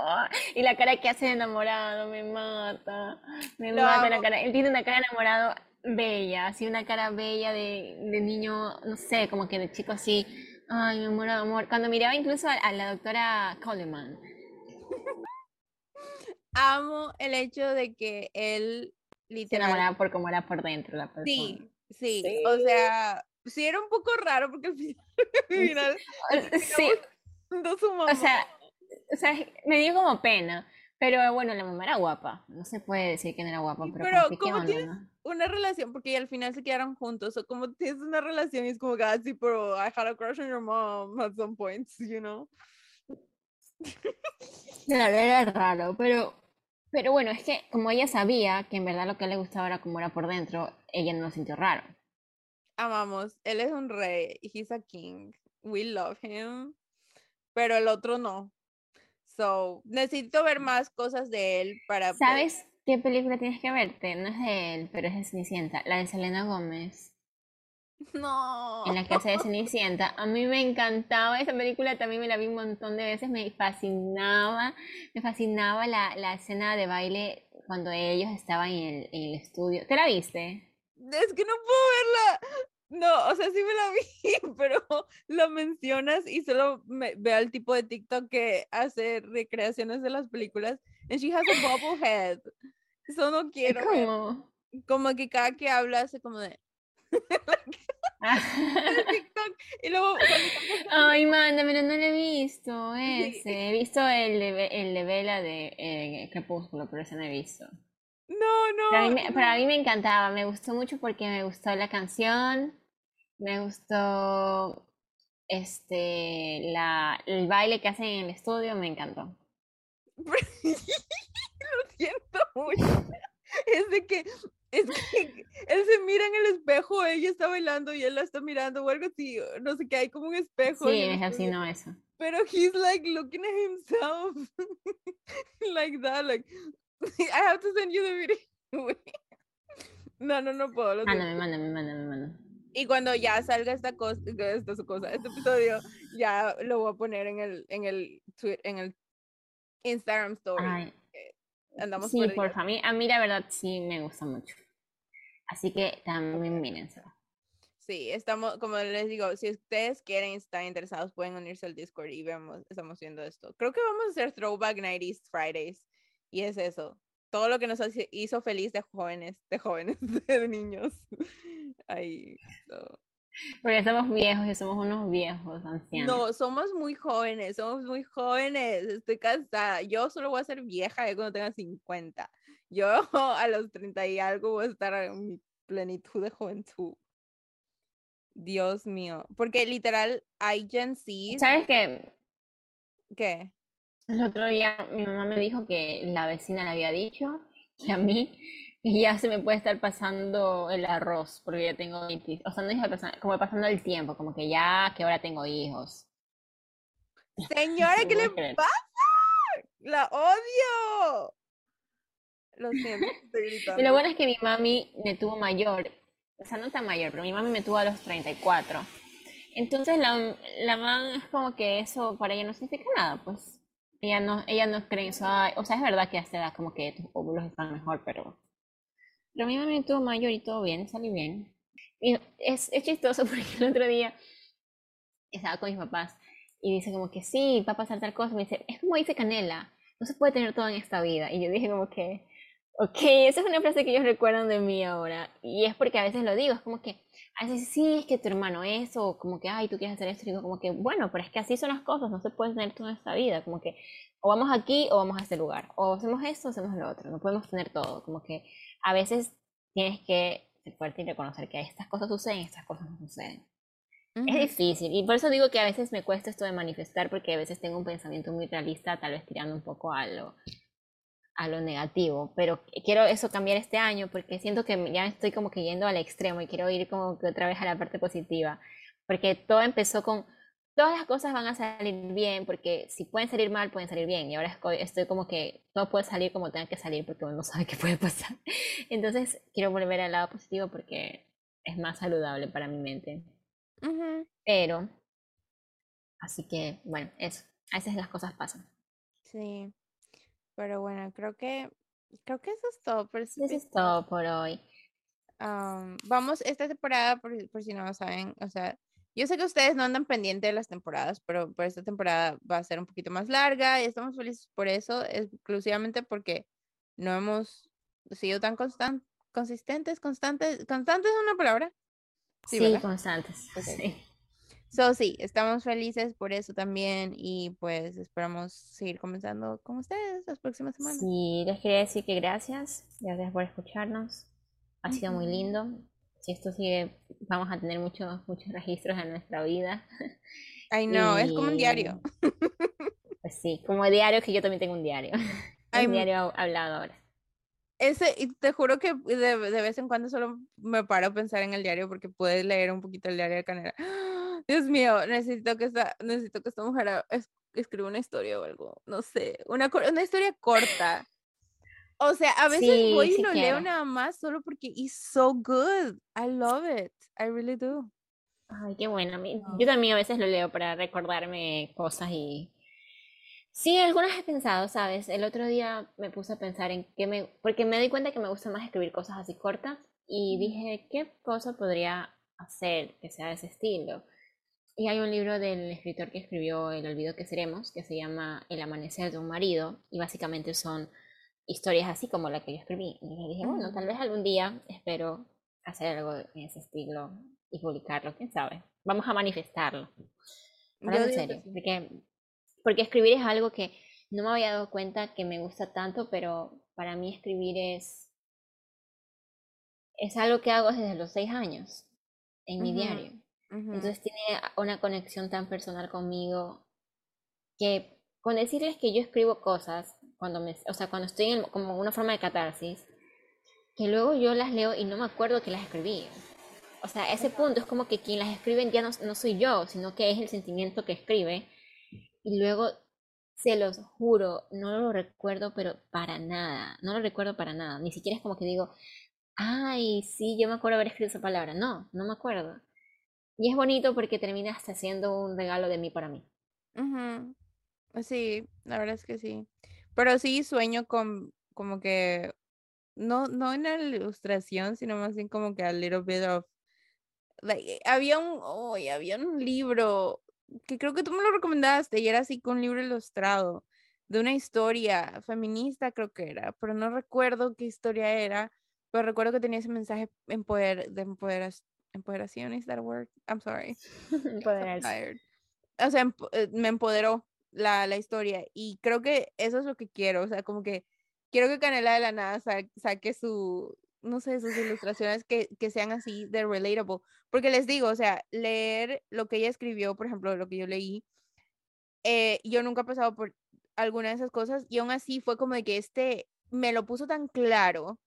Y la cara que hace de enamorado me mata. Me mata la cara. Él tiene una cara de enamorado bella, así una cara bella de, de, niño, no sé, como que de chico así, ay, mi amor, amor. Cuando miraba incluso a, la doctora Coleman. Amo el hecho de que él literalmente... Se enamoraba por cómo era por dentro la persona. Sí, sí, o sea, sí era un poco raro porque al final... sí. O sea, o sea, me dio como pena. Pero bueno, la mamá era guapa. No se puede decir que no era guapa, pero, pero ¿cómo tienes una relación? Porque al final se quedaron juntos. O como tienes una relación y es como, ah, sí, pero I had a crush on your mom at some points, you know? Claro, era raro, pero, pero bueno, es que como ella sabía que en verdad lo que le gustaba era como era por dentro, ella no lo sintió raro. Amamos, él es un rey, he's a king, we love him. pero el otro no. So, necesito ver más cosas de él para... ¿Sabes qué película tienes que verte? No es de él, pero es de Cenicienta, la de Selena Gómez, No. en la hace de Cenicienta. A mí me encantaba esa película, también me la vi un montón de veces, me fascinaba, me fascinaba la, la escena de baile cuando ellos estaban en el, en el estudio. ¿Te la viste? Es que no puedo verla. No, o sea, sí me la vi, pero lo mencionas y solo me, veo al tipo de TikTok que hace recreaciones de las películas. And she has a bubble head. Eso no quiero. ¿Cómo? Como que cada que habla hace como de TikTok. Y luego Ay, mándamelo, no lo he visto Sí. ese. He visto el de, el de Vela de eh, Crepúsculo, pero ese no he visto. No, no. Para mí, me, no. para mí me encantaba, me gustó mucho porque me gustó la canción, me gustó este la, el baile que hacen en el estudio, me encantó. Lo siento mucho. Es de que, es que él se mira en el espejo, ella está bailando y él la está mirando o algo así. No sé qué, hay como un espejo. Sí, me estudio, fascinó eso. Pero he's like looking at himself like that, like I have to send you the video. No, no, no puedo. Mándame, mándame, mándame, mándame. Y cuando ya salga esta cosa, esta su cosa, este episodio, ya lo voy a poner en el, en el, tweet, en el Instagram story. Ay, Andamos sí, perdidas. porfa, a mí, a mí la verdad sí me gusta mucho. Así que también mírenselo. Sí, estamos, como les digo, si ustedes quieren, están interesados, pueden unirse al Discord y vemos, estamos viendo esto. Creo que vamos a hacer Throwback 90s Fridays. Y es eso. Todo lo que nos hizo feliz de jóvenes, de jóvenes, de niños. Ahí. so. Porque somos viejos y somos unos viejos ancianos. No, somos muy jóvenes, somos muy jóvenes. Estoy cansada. Yo solo voy a ser vieja ya cuando tenga 50. Yo a los 30 y algo voy a estar en mi plenitud de juventud. Dios mío. Porque literal hay Gen Z. ¿Sabes qué? ¿Qué? El otro día mi mamá me dijo que la vecina le había dicho que a mí ya se me puede estar pasando el arroz porque ya tengo 20, o sea, no dijo pasar- como pasando el tiempo, como que ya que ahora tengo hijos. Señora, ¿qué le creer. pasa? La odio. Lo siento, estoy Y gritando. lo bueno es que mi mami me tuvo mayor, o sea, no tan mayor, pero mi mami me tuvo a los 34. Entonces la, la man es como que eso para ella no significa nada, pues. Ella no, ella no cree en eso. Ay, o sea, es verdad que a esta edad como que tus óvulos están mejor, pero... Pero mi mami me tuvo mayor y todo bien, salí bien. Y es, es chistoso porque el otro día estaba con mis papás y dice como que sí, va a pasar tal cosa. Me dice, es como dice Canela, no se puede tener todo en esta vida. Y yo dije como que, ok, esa es una frase que ellos recuerdan de mí ahora. Y es porque a veces lo digo, es como que, a veces sí, es que tu hermano es, o como que, ay, tú quieres hacer esto. Y digo como que, bueno, pero es que así son las cosas, no se puede tener todo en esta vida. Como que, o vamos aquí o vamos a este lugar. O hacemos esto o hacemos lo otro. No podemos tener todo. Como que a veces tienes que ser fuerte y reconocer que estas cosas suceden y estas cosas no suceden. Es difícil y por eso digo que a veces me cuesta esto de manifestar porque a veces tengo un pensamiento muy realista, tal vez tirando un poco a lo, a lo negativo, pero quiero eso cambiar este año porque siento que ya estoy como que yendo al extremo y quiero ir como que otra vez a la parte positiva, porque todo empezó con, todas las cosas van a salir bien, porque si pueden salir mal, pueden salir bien, y ahora estoy, como que todo puede salir como tenga que salir porque uno no sabe qué puede pasar. Entonces quiero volver al lado positivo porque es más saludable para mi mente. Ujú. Pero, así que, bueno, eso. A veces las cosas pasan. Sí. Pero bueno, creo que creo que eso es todo por este Eso es todo por hoy. Am, vamos esta temporada, por, por si no lo saben, o sea, yo sé que ustedes no andan pendientes de las temporadas, pero por esta temporada va a ser un poquito más larga y estamos felices por eso, exclusivamente porque no hemos sido tan constan consistentes, constantes, constantes es una palabra. Sí, constantes. Sí. So, sí, estamos felices por eso también y pues esperamos seguir comenzando con ustedes las próximas semanas. Sí, les quería decir que gracias. Gracias por escucharnos. Ha sido muy lindo. Si esto sigue, vamos a tener muchos, muchos registros en nuestra vida. Ay, no, es como un diario. Pues sí, como diario, que yo también tengo un diario. Ay, Un diario hablado ahora. Ese, y te juro que de, de vez en cuando solo me paro a pensar en el diario porque puedes leer un poquito el diario de Canela. Dios mío, necesito que esta, necesito que esta mujer ha- es- escribo una historia o algo, no sé, una, una historia corta. O sea, a veces voy y lo leo nada más solo porque it's so good. I love it. I really do. Ay, qué bueno. Yo también a veces lo leo para recordarme cosas y... Sí, algunas he pensado, ¿sabes? El otro día me puse a pensar en qué me... Porque me di cuenta que me gusta más escribir cosas así cortas y dije, ¿qué cosa podría hacer que sea de ese estilo? Y hay un libro del escritor que escribió El olvido que seremos, que se llama El amanecer de un marido, y básicamente son historias así como la que yo escribí. Y dije, bueno, tal vez algún día espero hacer algo en ese estilo y publicarlo, quién sabe. Vamos a manifestarlo. en serio, porque, porque escribir es algo que no me había dado cuenta que me gusta tanto, pero para mí escribir es es algo que hago desde los seis años en mi diario. Entonces tiene una conexión tan personal conmigo que con decirles que yo escribo cosas cuando me, o sea, cuando estoy en como una forma de catarsis, que luego yo las leo y no me acuerdo que las escribí. O sea, ese punto es como que quien las escribe ya no, no soy yo, sino que es el sentimiento que escribe. Y luego, se los juro, no lo recuerdo, pero para nada. No lo recuerdo para nada. Ni siquiera es como que digo, ay, sí, yo me acuerdo haber escrito esa palabra. No, no me acuerdo. Y es bonito porque termina hasta siendo un regalo de mí para mí. Sí, la verdad es que sí. Pero sí sueño con como que, no, no en la ilustración, sino más bien como que a little bit of, like, había un, oh, había un libro que creo que tú me lo recomendaste y era así con un libro ilustrado de una historia feminista creo que era, pero no recuerdo qué historia era, pero recuerdo que tenía ese mensaje empoder, de empoderación, ¿is that a word? I'm sorry. O sea, eh, me empoderó la, la, historia. Y creo que eso es lo que quiero. O sea, como que quiero que Canela de la Nada saque su, no sé, sus ilustraciones que, que, sean así de relatable. Porque les digo, o sea, leer lo que ella escribió, por ejemplo, lo que yo leí, eh, yo nunca he pasado por alguna de esas cosas y aún así fue como de que este me lo puso tan claro,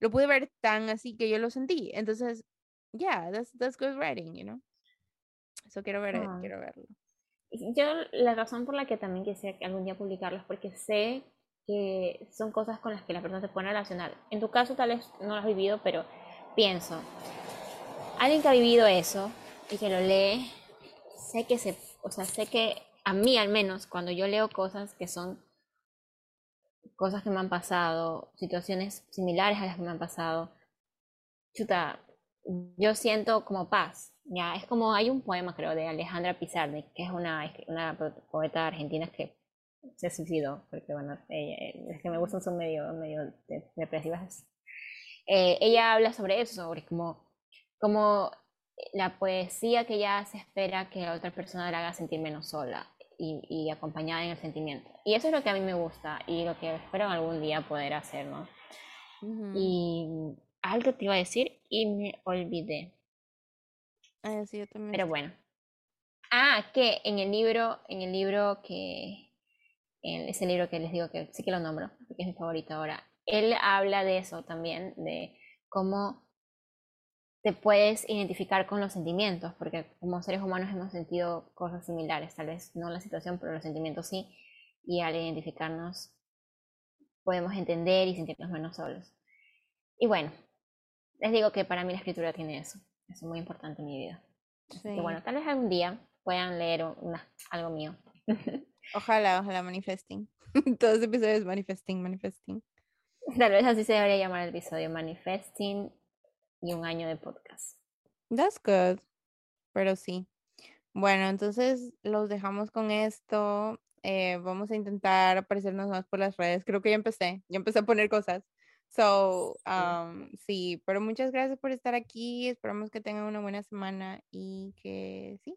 lo pude ver tan así que yo lo sentí. Entonces, yeah, that's, that's good writing, you know. Eso quiero ver, quiero verlo. Yo la razón por la que también quisiera algún día publicarlo es porque sé que son cosas con las que la persona se puede relacionar. En tu caso tal vez no lo has vivido, pero pienso, alguien que ha vivido eso y que lo lee, sé que se, o sea, sé que a mí al menos cuando yo leo cosas que son cosas que me han pasado, situaciones similares a las que me han pasado, chuta, yo siento como paz, ya, es como hay un poema, creo, de Alejandra Pizarnik, que es una, una poeta argentina que se suicidó, porque bueno, es que me gustan son medio, medio depresivas. Eh, ella habla sobre eso, sobre como, como la poesía que ella se espera que la otra persona la haga sentir menos sola y, y, acompañada en el sentimiento. Y eso es lo que a mí me gusta y lo que espero algún día poder hacer, ¿no? Y algo te iba a decir y me olvidé. Ah, sí, yo también. Pero bueno. Ah, que en el libro, en el libro que, en ese libro que les digo que sí que lo nombro, porque es mi favorito ahora, él habla de eso también, de cómo te puedes identificar con los sentimientos, porque como seres humanos hemos sentido cosas similares, tal vez no la situación, pero los sentimientos sí, y al identificarnos podemos entender y sentirnos menos solos. Y bueno, les digo que para mí la escritura tiene eso es muy importante en mi vida. Y bueno, tal vez algún día puedan leer una, algo mío. Ojalá, ojalá manifesting. Todos los episodios manifesting, manifesting. Tal vez así se debería llamar el episodio manifesting y un año de podcast. That's good. Pero sí. Bueno, entonces los dejamos con esto. Eh, vamos a intentar aparecernos más por las redes. Creo que ya empecé. Ya empecé a poner cosas. So, um, sí, pero muchas gracias por estar aquí. Esperamos que tengan una buena semana y que sí,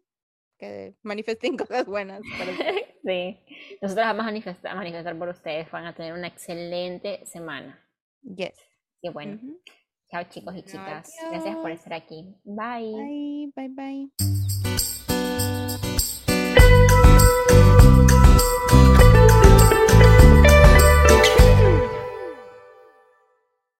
que manifiesten cosas buenas. sí, nosotros vamos a manifestar, manifestar por ustedes. Van a tener una excelente semana. Yes. Y bueno, chao chicos y chicas. Gracias por estar aquí. Bye. Bye, bye, bye.